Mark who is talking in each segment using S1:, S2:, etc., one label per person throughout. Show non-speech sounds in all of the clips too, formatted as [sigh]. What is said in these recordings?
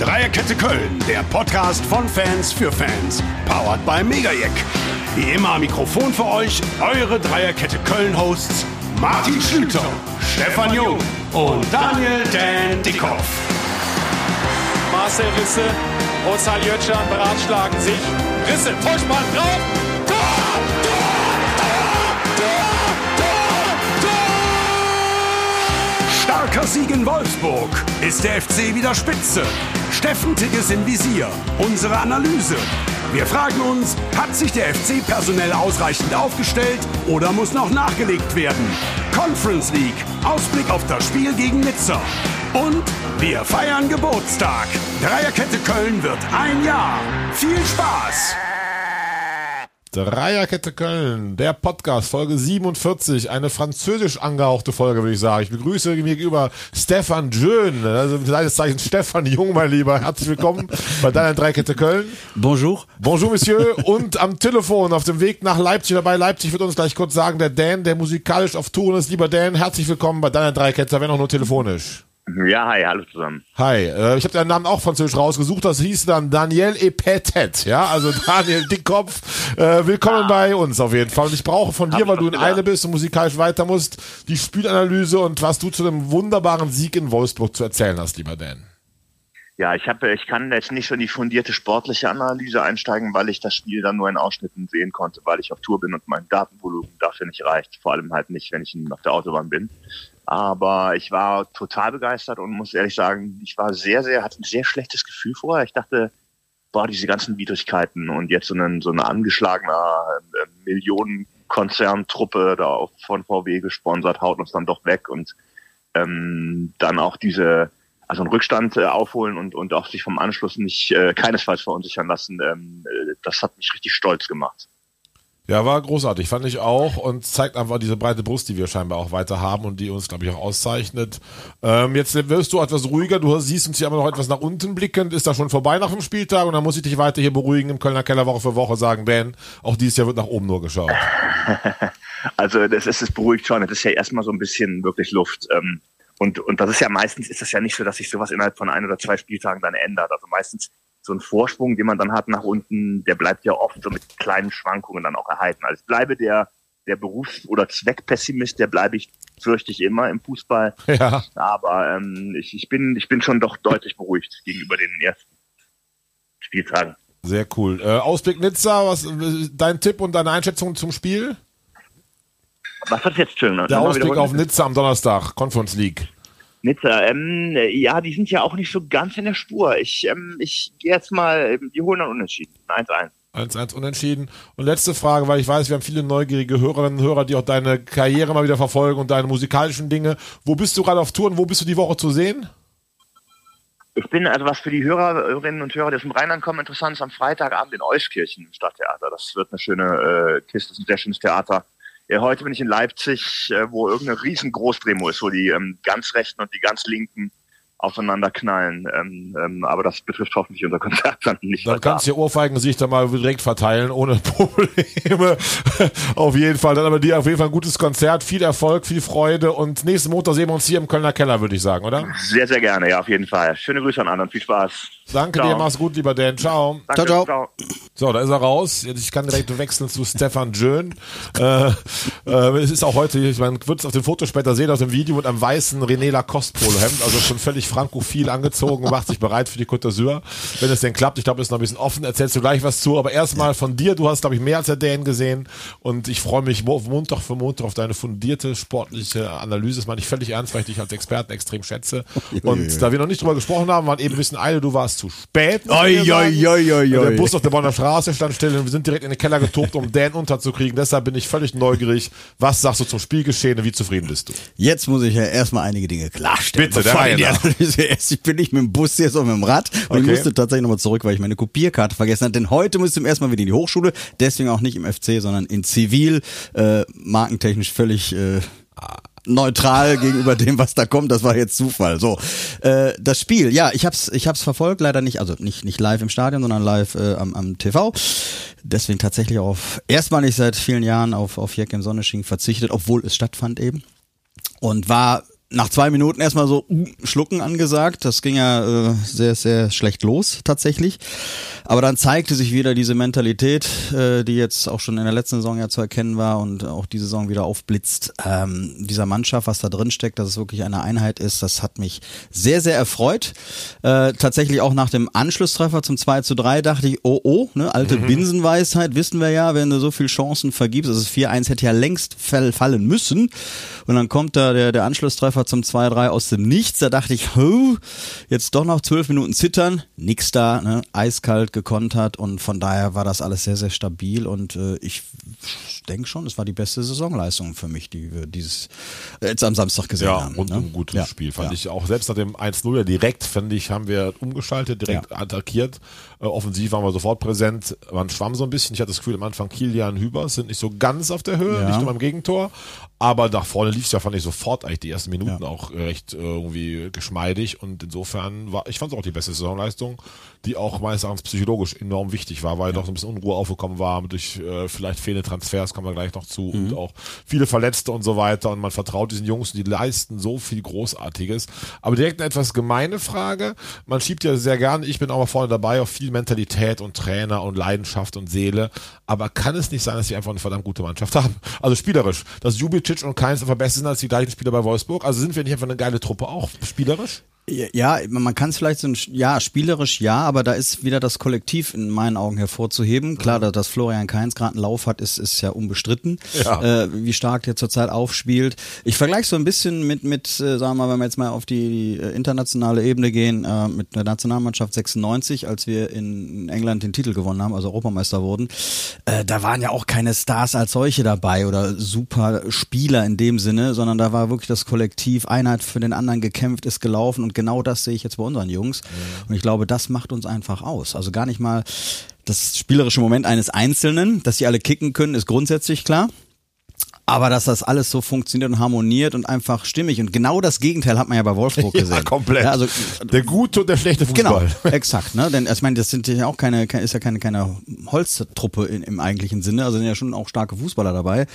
S1: Dreierkette Köln, der Podcast von Fans für Fans. Powered by Megajack. Wie immer am Mikrofon für euch eure Dreierkette Köln-Hosts Martin Schlüter, Stefan Jung und Daniel Dan Dickhoff.
S2: Marcel Risse, Ozal Jötschan beratschlagen sich. Risse, Vollspann drauf. Tor! Tor! Tor! Tor! Tor!
S1: Starker Sieg in Wolfsburg. Ist der FC wieder spitze? Steffen Tigges im Visier. Unsere Analyse. Wir fragen uns, hat sich der FC personell ausreichend aufgestellt oder muss noch nachgelegt werden? Conference League. Ausblick auf das Spiel gegen Nizza. Und wir feiern Geburtstag. Dreierkette Köln wird ein Jahr. Viel Spaß!
S3: Dreierkette Köln, der Podcast, Folge 47, eine französisch angehauchte Folge, würde ich sagen. Ich begrüße mir gegenüber Stefan Jön, also seines Zeichens [laughs] Stefan Jung, mein Lieber. Herzlich willkommen bei deiner Dreierkette Köln.
S4: Bonjour.
S3: Bonjour, Monsieur. Und am Telefon, auf dem Weg nach Leipzig, dabei Leipzig wird uns gleich kurz sagen, der Dan, der musikalisch auf Touren ist. Lieber Dan, herzlich willkommen bei deiner Dreierkette, wenn auch nur telefonisch.
S5: Ja, hi, hallo zusammen.
S3: Hi, äh, ich habe deinen Namen auch französisch rausgesucht. Das hieß dann Daniel Epetet, ja, also [laughs] Daniel Dickkopf. Äh, willkommen bei uns auf jeden Fall. Und ich brauche von dir,
S5: Hab
S3: weil
S5: ich
S3: du in Eile
S5: gedacht.
S3: bist und musikalisch weiter musst, die Spielanalyse und was du zu dem wunderbaren Sieg in Wolfsburg zu erzählen hast, lieber Dan.
S5: Ja, ich habe, ich kann jetzt nicht so in die fundierte sportliche Analyse einsteigen, weil ich das Spiel dann nur in Ausschnitten sehen konnte, weil ich auf Tour bin und mein Datenvolumen dafür nicht reicht. Vor allem halt nicht, wenn ich auf der Autobahn bin. Aber ich war total begeistert und muss ehrlich sagen, ich war sehr, sehr, hatte ein sehr schlechtes Gefühl vorher. Ich dachte, boah, diese ganzen Widrigkeiten und jetzt so eine, so eine angeschlagene äh, Millionenkonzerntruppe da von VW gesponsert, haut uns dann doch weg und ähm, dann auch diese, also einen Rückstand äh, aufholen und, und auch sich vom Anschluss nicht äh, keinesfalls verunsichern lassen, ähm, äh, das hat mich richtig stolz gemacht.
S3: Ja, war großartig, fand ich auch und zeigt einfach diese breite Brust, die wir scheinbar auch weiter haben und die uns, glaube ich, auch auszeichnet. Ähm, jetzt wirst du etwas ruhiger, du siehst uns hier aber noch etwas nach unten blickend. Ist das schon vorbei nach dem Spieltag und dann muss ich dich weiter hier beruhigen im Kölner Keller Woche für Woche sagen, Dan, auch dieses Jahr wird nach oben nur geschaut. [laughs]
S5: Also das ist es beruhigt schon. Das ist ja erstmal so ein bisschen wirklich Luft. Ähm, und, und das ist ja meistens ist das ja nicht so, dass sich sowas innerhalb von ein oder zwei Spieltagen dann ändert. Also meistens so ein Vorsprung, den man dann hat nach unten, der bleibt ja oft so mit kleinen Schwankungen dann auch erhalten. Also ich bleibe der, der Berufs- oder Zweckpessimist, der bleibe ich, fürchte ich immer im Fußball. [laughs]
S3: Ja.
S5: Aber ähm, ich, ich, bin, ich bin schon doch deutlich beruhigt gegenüber den ersten Spieltagen.
S3: Sehr cool. Äh, Ausblick Nizza, was dein Tipp und deine Einschätzung zum Spiel?
S5: Was hat jetzt schön?
S3: Der Ausblick auf Nizza am Donnerstag, Conference League.
S5: Nizza, ähm, ja, die sind ja auch nicht so ganz in der Spur. Ich, ähm, ich gehe jetzt mal, ähm, die holen dann unentschieden. 1-1.
S3: 1-1 unentschieden. Und letzte Frage, weil ich weiß, wir haben viele neugierige Hörerinnen und Hörer, die auch deine Karriere mal wieder verfolgen und deine musikalischen Dinge. Wo bist du gerade auf Tour und wo bist du die Woche zu sehen?
S5: Ich bin, also was für die Hörerinnen und Hörer, die aus dem Rheinland kommen, interessant ist am Freitagabend in Euskirchen im Stadttheater. Das wird eine schöne äh, Kiste, das ist ein sehr schönes Theater. Äh, heute bin ich in Leipzig, äh, wo irgendeine riesen Großdemo ist, wo die ähm, ganz Rechten und die ganz Linken aufeinander knallen. Ähm, ähm, aber das betrifft hoffentlich unser Konzert dann nicht.
S3: Dann kannst du Ohrfeigen sich da mal direkt verteilen, ohne [laughs] Probleme. auf jeden Fall. Dann aber dir auf jeden Fall ein gutes Konzert, viel Erfolg, viel Freude und nächsten Montag sehen wir uns hier im Kölner Keller, würde ich sagen, oder?
S5: Sehr, sehr gerne, ja, auf jeden Fall. Schöne Grüße an alle und viel Spaß.
S3: Danke
S5: Ciao.
S3: dir, mach's gut, lieber Dan. Ciao.
S5: Danke,
S4: Ciao, ciao.
S3: So, da ist er raus. Jetzt, Ich kann direkt wechseln zu Stefan Jön. Äh, äh, es ist auch heute, ich man wird es auf dem Foto später sehen, aus dem Video mit einem weißen René Lacoste Polohemd, also schon völlig frankophil angezogen und macht sich bereit für die Côte d'Azur. Wenn es denn klappt, ich glaube, ist noch ein bisschen offen, erzählst du gleich was zu, aber erstmal von dir, du hast, glaube ich, mehr als der Dan gesehen und ich freue mich mo- Montag für Montag auf deine fundierte sportliche Analyse. Das meine ich völlig ernst, weil ich dich als Experten extrem schätze. Und da wir noch nicht drüber gesprochen haben, waren eben ein bisschen Eile, du warst zu spät.
S4: Oi, oi, oi, oi,
S3: Der. Bus auf der Bonner Straße stand still und wir sind direkt in den Keller getobt, um Dan unterzukriegen. Deshalb bin ich völlig neugierig. Was sagst du zum Spielgeschehen und wie zufrieden bist du?
S4: Jetzt muss ich ja erstmal einige Dinge klarstellen.
S3: Bitte, der Reihe [laughs]
S4: ich
S3: nach.
S4: Bin nicht mit dem Bus jetzt, sondern mit dem Rad. Und
S3: Okay.
S4: ich musste tatsächlich nochmal zurück, weil ich meine Kopierkarte vergessen hatte. Denn heute musste ich zum ersten Mal wieder in die Hochschule. Deswegen auch nicht im FC, sondern in Zivil. Äh, markentechnisch völlig äh, neutral gegenüber dem, was da kommt. Das war jetzt Zufall. So, äh, das Spiel. Ja, ich hab's, ich hab's verfolgt. Leider nicht, also nicht nicht live im Stadion, sondern live äh, am, am TV. Deswegen tatsächlich auf erstmalig seit vielen Jahren auf auf Jack im Sonnesching verzichtet, obwohl es stattfand eben und war nach zwei Minuten erstmal so uh, schlucken angesagt. Das ging ja äh, sehr, sehr schlecht los tatsächlich. Aber dann zeigte sich wieder diese Mentalität, äh, die jetzt auch schon in der letzten Saison ja zu erkennen war und auch diese Saison wieder aufblitzt. Ähm, dieser Mannschaft, was da drin steckt, dass es wirklich eine Einheit ist, das hat mich sehr, sehr erfreut. Äh, tatsächlich auch nach dem Anschlusstreffer zum 2 zu 3 dachte ich, oh oh, ne, alte mhm. Binsenweisheit, wissen wir ja, wenn du so viele Chancen vergibst, also das 4-1 hätte ja längst fallen müssen. Und dann kommt da der, der Anschlusstreffer zum 2-3 aus dem Nichts. Da dachte ich, huh, jetzt doch noch zwölf Minuten zittern. Nix da, ne? eiskalt gekontert und von daher war das alles sehr, sehr stabil und äh, ich denke schon, es war die beste Saisonleistung für mich, die wir dieses jetzt am Samstag gesehen
S3: ja,
S4: haben.
S3: Und
S4: ne?
S3: ein gutes
S4: ja,
S3: Spiel, fand
S4: ja.
S3: ich auch. Selbst nach dem 1-0 ja direkt, finde ich, haben wir umgeschaltet, direkt attackiert. Äh, offensiv waren wir sofort präsent. Man schwamm so ein bisschen. Ich hatte das Gefühl, am Anfang Kilian Hübers sind nicht so ganz auf der Höhe,
S4: Ja.
S3: nicht nur beim Gegentor. Aber nach vorne lief es ja, fand ich sofort eigentlich die ersten Minuten
S4: Ja.
S3: auch recht äh, irgendwie geschmeidig. Und insofern war, ich fand es auch die beste Saisonleistung, die auch meines Erachtens psychologisch enorm wichtig war, weil doch so ein bisschen Unruhe aufgekommen war durch äh, vielleicht fehlende Transfers, kommen wir gleich noch zu,
S4: Mhm.
S3: und auch viele Verletzte und so weiter. Und man vertraut diesen Jungs, die leisten so viel Großartiges. Aber direkt eine etwas gemeine Frage. Man schiebt ja sehr gerne, ich bin auch mal vorne dabei, auf viel Mentalität und Trainer und Leidenschaft und Seele. Aber kann es nicht sein, dass sie einfach eine verdammt gute Mannschaft haben? Also spielerisch. Dass Jubicic und Keins einfach besser sind als die gleichen Spieler bei Wolfsburg. Also sind wir nicht einfach eine geile Truppe auch spielerisch?
S4: Ja, man kann es vielleicht so ein, ja, spielerisch ja, aber da ist wieder das Kollektiv in meinen Augen hervorzuheben. Klar, dass Florian Kainz gerade einen Lauf hat, ist, ist ja unbestritten,
S3: Ja.
S4: Äh, wie stark der zurzeit aufspielt. Ich vergleiche so ein bisschen mit, mit äh, sagen wir mal, wenn wir jetzt mal auf die äh, internationale Ebene gehen, äh, mit der Nationalmannschaft 96, als wir in England den Titel gewonnen haben, also Europameister wurden. Äh, da waren ja auch keine Stars als solche dabei oder super Spieler in dem Sinne, sondern da war wirklich das Kollektiv, einer hat für den anderen gekämpft, ist gelaufen und genau das sehe ich jetzt bei unseren Jungs. Und ich glaube, das macht uns einfach aus. Also gar nicht mal das spielerische Moment eines Einzelnen, dass sie alle kicken können, ist grundsätzlich klar. Aber dass das alles so funktioniert und harmoniert und einfach stimmig. Und genau das Gegenteil hat man ja bei Wolfsburg [laughs] gesehen.
S3: Ja, komplett.
S4: Ja, also,
S3: der gute und der schlechte
S4: Genau,
S3: Fußball. [laughs]
S4: exakt, ne? Denn also ich meine, das sind ja auch keine, ist ja keine, keine Holztruppe in, im eigentlichen Sinne, also sind ja schon auch starke Fußballer dabei.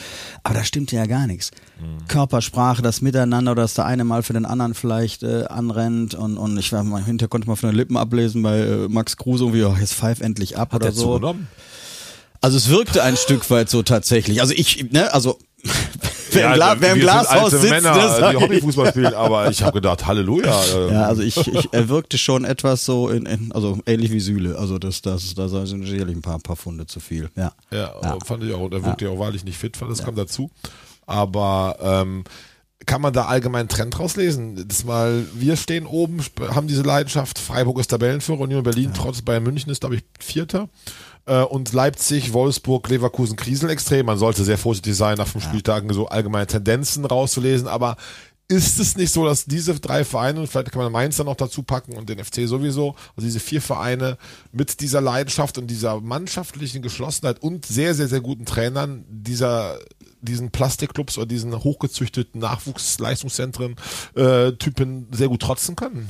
S4: Aber da stimmt ja gar nichts.
S3: Mhm.
S4: Körpersprache, das Miteinander, oder dass der eine mal für den anderen vielleicht äh, anrennt und, und ich war mal hinterher konnte man von den Lippen ablesen bei äh, Max Kruse irgendwie, oh, jetzt pfeif endlich ab oder
S3: Hat er
S4: so.
S3: zugenommen?
S4: Also es wirkte ein Stück weit so tatsächlich. Also ich, ne, also wer
S3: Ja,
S4: im, Gla wer im Glashaus sitzt,
S3: Männer,
S4: ne,
S3: die. Hobbyfußball spielen, [laughs] aber ich habe gedacht, Halleluja. äh,
S4: Ja, also ich, ich er wirkte schon etwas so in, in also ähnlich wie Süle. Also das, das, da sind sicherlich ein paar, paar Funde zu viel. Ja.
S3: Ja, fand ich auch. Und er wirkte ja. auch wahrlich nicht fit, das kam dazu. Aber ähm, kann man da allgemein einen Trend rauslesen? Das mal, wir stehen oben, haben diese Leidenschaft, Freiburg ist Tabellenführer, Union Berlin trotz Bayern München ist, glaube ich, Vierter. Äh, Und Leipzig, Wolfsburg, Leverkusen, Krisel extrem. Man sollte sehr vorsichtig sein, nach fünf Spieltagen so allgemeine Tendenzen rauszulesen, aber ist es nicht so, dass diese drei Vereine, und vielleicht kann man Mainz dann noch dazu packen und den FC sowieso, also diese vier Vereine mit dieser Leidenschaft und dieser mannschaftlichen Geschlossenheit und sehr, sehr, sehr guten Trainern dieser diesen Plastikclubs oder diesen hochgezüchteten Nachwuchsleistungszentren äh, Typen sehr gut trotzen können?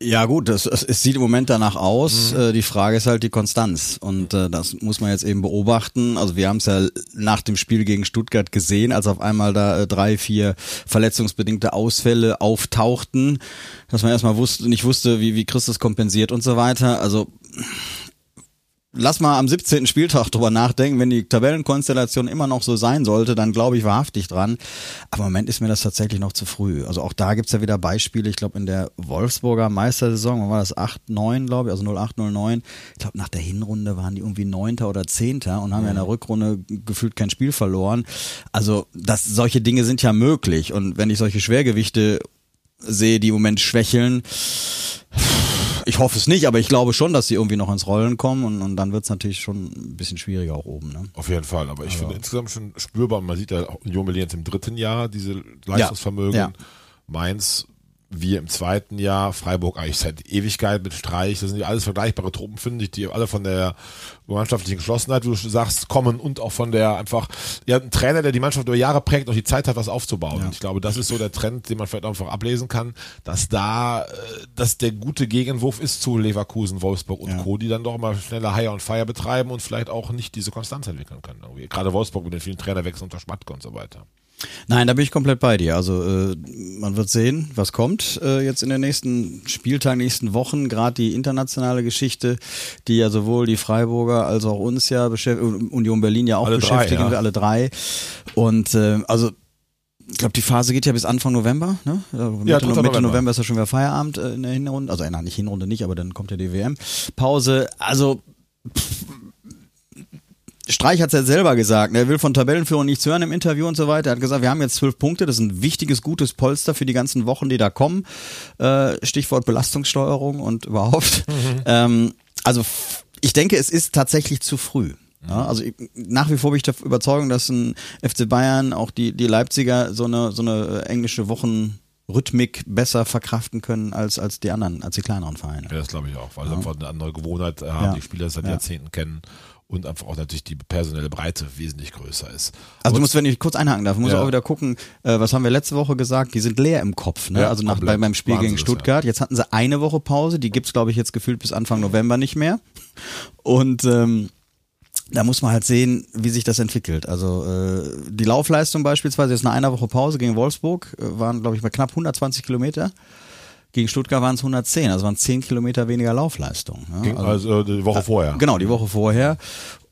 S4: Ja gut, es, es sieht im Moment danach aus. Äh, die Frage ist halt die Konstanz und äh, das muss man jetzt eben beobachten. Also wir haben es ja nach dem Spiel gegen Stuttgart gesehen, als auf einmal da äh, drei, vier verletzungsbedingte Ausfälle auftauchten, dass man erstmal wusste, nicht wusste, wie wie Christus kompensiert und so weiter. Also Lass mal am 17. Spieltag [laughs] drüber nachdenken. Wenn die Tabellenkonstellation immer noch so sein sollte, dann glaube ich wahrhaftig dran. Aber im Moment ist mir das tatsächlich noch zu früh. Also auch da gibt's ja wieder Beispiele. Ich glaube, in der Wolfsburger Meistersaison, wann war das? 8, 9, glaube ich, also 08, 09. Ich glaube, nach der Hinrunde waren die irgendwie Neunter oder Zehnter und haben ja in der Rückrunde gefühlt kein Spiel verloren. Also das, solche Dinge sind ja möglich. Und wenn ich solche Schwergewichte sehe, die im Moment schwächeln, ich hoffe es nicht, aber ich glaube schon, dass sie irgendwie noch ins Rollen kommen und, und dann wird es natürlich schon ein bisschen schwieriger auch oben. Ne?
S3: Auf jeden Fall, aber ich finde insgesamt schon spürbar, man sieht ja auch Union Berlin jetzt im dritten Jahr, diese Leistungsvermögen,
S4: Ja.
S3: Mainz, wir im zweiten Jahr, Freiburg eigentlich seit Ewigkeit mit Streich, das sind ja alles vergleichbare Truppen, finde ich, die alle von der mannschaftlichen Geschlossenheit, wie du schon sagst, kommen und auch von der einfach, ja, ein Trainer, der die Mannschaft über Jahre prägt und die Zeit hat, was aufzubauen. Und ich glaube, das ist so der Trend, den man vielleicht einfach ablesen kann, dass da, äh, dass der gute Gegenwurf ist zu Leverkusen, Wolfsburg und
S4: Ja.
S3: Co., die dann doch mal schneller Higher und Fire betreiben und vielleicht auch nicht diese Konstanz entwickeln können. Irgendwie. Gerade Wolfsburg mit den vielen Trainerwechseln unter Schmatke und so weiter.
S4: Nein, da bin ich komplett bei dir. Also äh, man wird sehen, was kommt äh, jetzt in den nächsten Spieltagen, nächsten Wochen. Gerade die internationale Geschichte, die ja sowohl die Freiburger als auch uns ja beschäftigt, Union Berlin ja auch
S3: Alle drei,
S4: beschäftigen,
S3: ja.
S4: wir alle drei. Und äh, also ich glaube, die Phase geht ja bis Anfang November. Ne? Ja, Mitte,
S3: Ja, 3.
S4: Mitte
S3: November.
S4: November ist ja schon wieder Feierabend äh, in der Hinrunde. Also äh, nein, nicht Hinrunde nicht, aber dann kommt ja die WM-Pause. Also Streich hat es ja selber gesagt, ne, er will von Tabellenführung nichts hören im Interview und so weiter. Er hat gesagt, wir haben jetzt zwölf Punkte, das ist ein wichtiges, gutes Polster für die ganzen Wochen, die da kommen. Äh, Stichwort Belastungssteuerung und überhaupt. [laughs] Ähm, also ich denke, es ist tatsächlich zu früh. Ja, also ich, nach wie vor bin ich der Überzeugung, dass ein FC Bayern, auch die, die Leipziger, so eine, so eine englische Wochenrhythmik besser verkraften können als, als die anderen, als die kleineren Vereine.
S3: Ja, das glaube ich auch, weil sie einfach eine andere Gewohnheit haben,
S4: Ja.
S3: die Spieler seit
S4: Ja.
S3: Jahrzehnten kennen und einfach auch natürlich die personelle Breite wesentlich größer ist.
S4: Also du musst, wenn ich kurz einhaken darf, muss
S3: Ja.
S4: auch wieder gucken, äh, was haben wir letzte Woche gesagt, die sind leer im Kopf, ne?
S3: Ja,
S4: also nach, bei, beim Spiel
S3: Wahnsinn
S4: gegen Stuttgart. Jetzt hatten sie eine Woche Pause, die gibt's glaube ich jetzt gefühlt bis Anfang November nicht mehr. Und ähm, da muss man halt sehen, wie sich das entwickelt. Also äh, die Laufleistung beispielsweise jetzt nach einer Woche Pause gegen Wolfsburg äh, waren, glaube ich, bei knapp 120 Kilometer. Gegen Stuttgart waren es 110, also waren 10 Kilometer weniger Laufleistung. Ne?
S3: ging, also, die Woche vorher.
S4: Genau, die Woche vorher.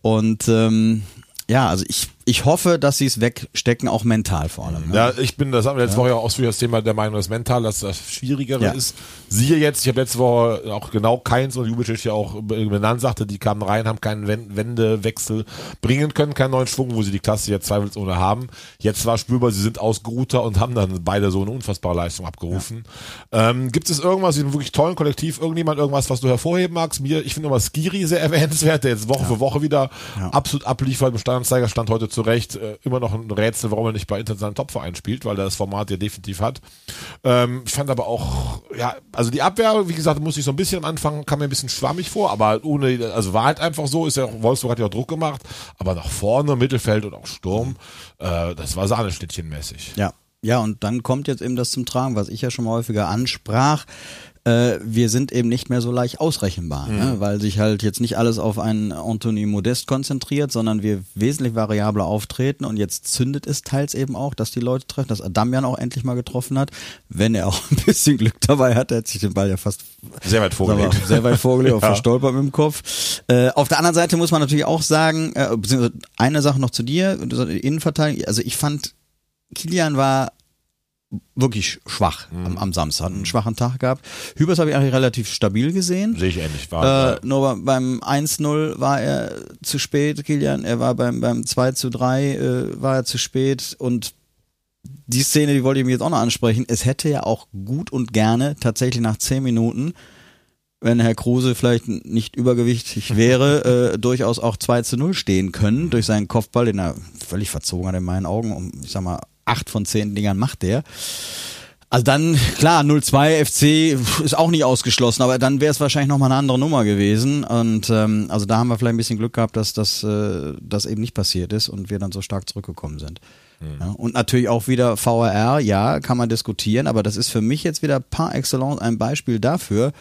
S4: Und ähm, ja, also ich, ich hoffe, dass sie es wegstecken, auch mental vor allem. Ne?
S3: Ja, ich bin, das haben wir letzte Woche ja ausführlich das Thema der Meinung, dass mental das das Schwierigere
S4: Ja.
S3: ist. Siehe jetzt, ich habe letzte Woche auch genau Keins und Jubicic ja auch benannt, sagte, die kamen rein, haben keinen Wen- Wendewechsel bringen können, keinen neuen Schwung, wo sie die Klasse jetzt zweifelsohne haben. Jetzt war spürbar, sie sind ausgeruhter und haben dann beide so eine unfassbare Leistung abgerufen. Ähm, gibt es irgendwas in einem wirklich tollen Kollektiv, irgendjemand, irgendwas, was du hervorheben magst? Mir, ich finde immer Skiri sehr [laughs] erwähnenswert, der jetzt Woche für Woche wieder absolut abliefert. Im Standanzeiger stand heute zurecht äh, immer noch ein Rätsel, warum er nicht bei internationalen Topvereinen spielt, weil er das Format ja definitiv hat. Ähm, ich fand aber auch, ja, also die Abwehr, wie gesagt, muss ich so ein bisschen am Anfang, kam mir ein bisschen schwammig vor, aber ohne, also war halt einfach so, ist ja Wolfsburg hat ja auch Druck gemacht, aber nach vorne, Mittelfeld und auch Sturm, äh, das war Sahneschnittchenmäßig.
S4: Ja. Ja, und dann kommt jetzt eben das zum Tragen, was ich ja schon mal häufiger ansprach. Äh, wir sind eben nicht mehr so leicht ausrechenbar, ne? weil sich halt jetzt nicht alles auf einen Anthony Modest konzentriert, sondern wir wesentlich variabler auftreten und jetzt zündet es teils eben auch, dass die Leute treffen, dass Adamian auch endlich mal getroffen hat, wenn er auch [laughs] ein bisschen Glück dabei hat, er hat sich den Ball ja fast
S3: Sehr weit vorgelegt.
S4: Sehr weit vorgelegt, [laughs]
S3: Ja.
S4: verstolpert mit dem Kopf. Äh, auf der anderen Seite muss man natürlich auch sagen, äh, eine Sache noch zu dir, Innenverteidigung, also ich fand, Kilian war wirklich schwach
S3: Mhm.
S4: am, am Samstag, einen schwachen Tag gehabt. Hübers habe ich eigentlich relativ stabil gesehen.
S3: Sehe ich ähnlich. War,
S4: Äh, nur bei- beim 1-0 war er zu spät, Kilian. Er war beim, beim 2 zu 3 äh, war er zu spät und die Szene, die wollte ich mir jetzt auch noch ansprechen. Es hätte ja auch gut und gerne tatsächlich nach 10 Minuten, wenn Herr Kruse vielleicht nicht übergewichtig wäre, [laughs] äh, durchaus auch 2 zu 0 stehen können durch seinen Kopfball, den er völlig verzogen hat in meinen Augen. Um, ich sag mal, acht von zehn Dingern macht der. Also dann, klar, 0-2 FC ist auch nicht ausgeschlossen, aber dann wäre es wahrscheinlich nochmal eine andere Nummer gewesen. Und ähm, also da haben wir vielleicht ein bisschen Glück gehabt, dass das, äh, das eben nicht passiert ist und wir dann so stark zurückgekommen sind. Ja, und natürlich auch wieder VRR, ja, kann man diskutieren, aber das ist für mich jetzt wieder par excellence ein Beispiel dafür,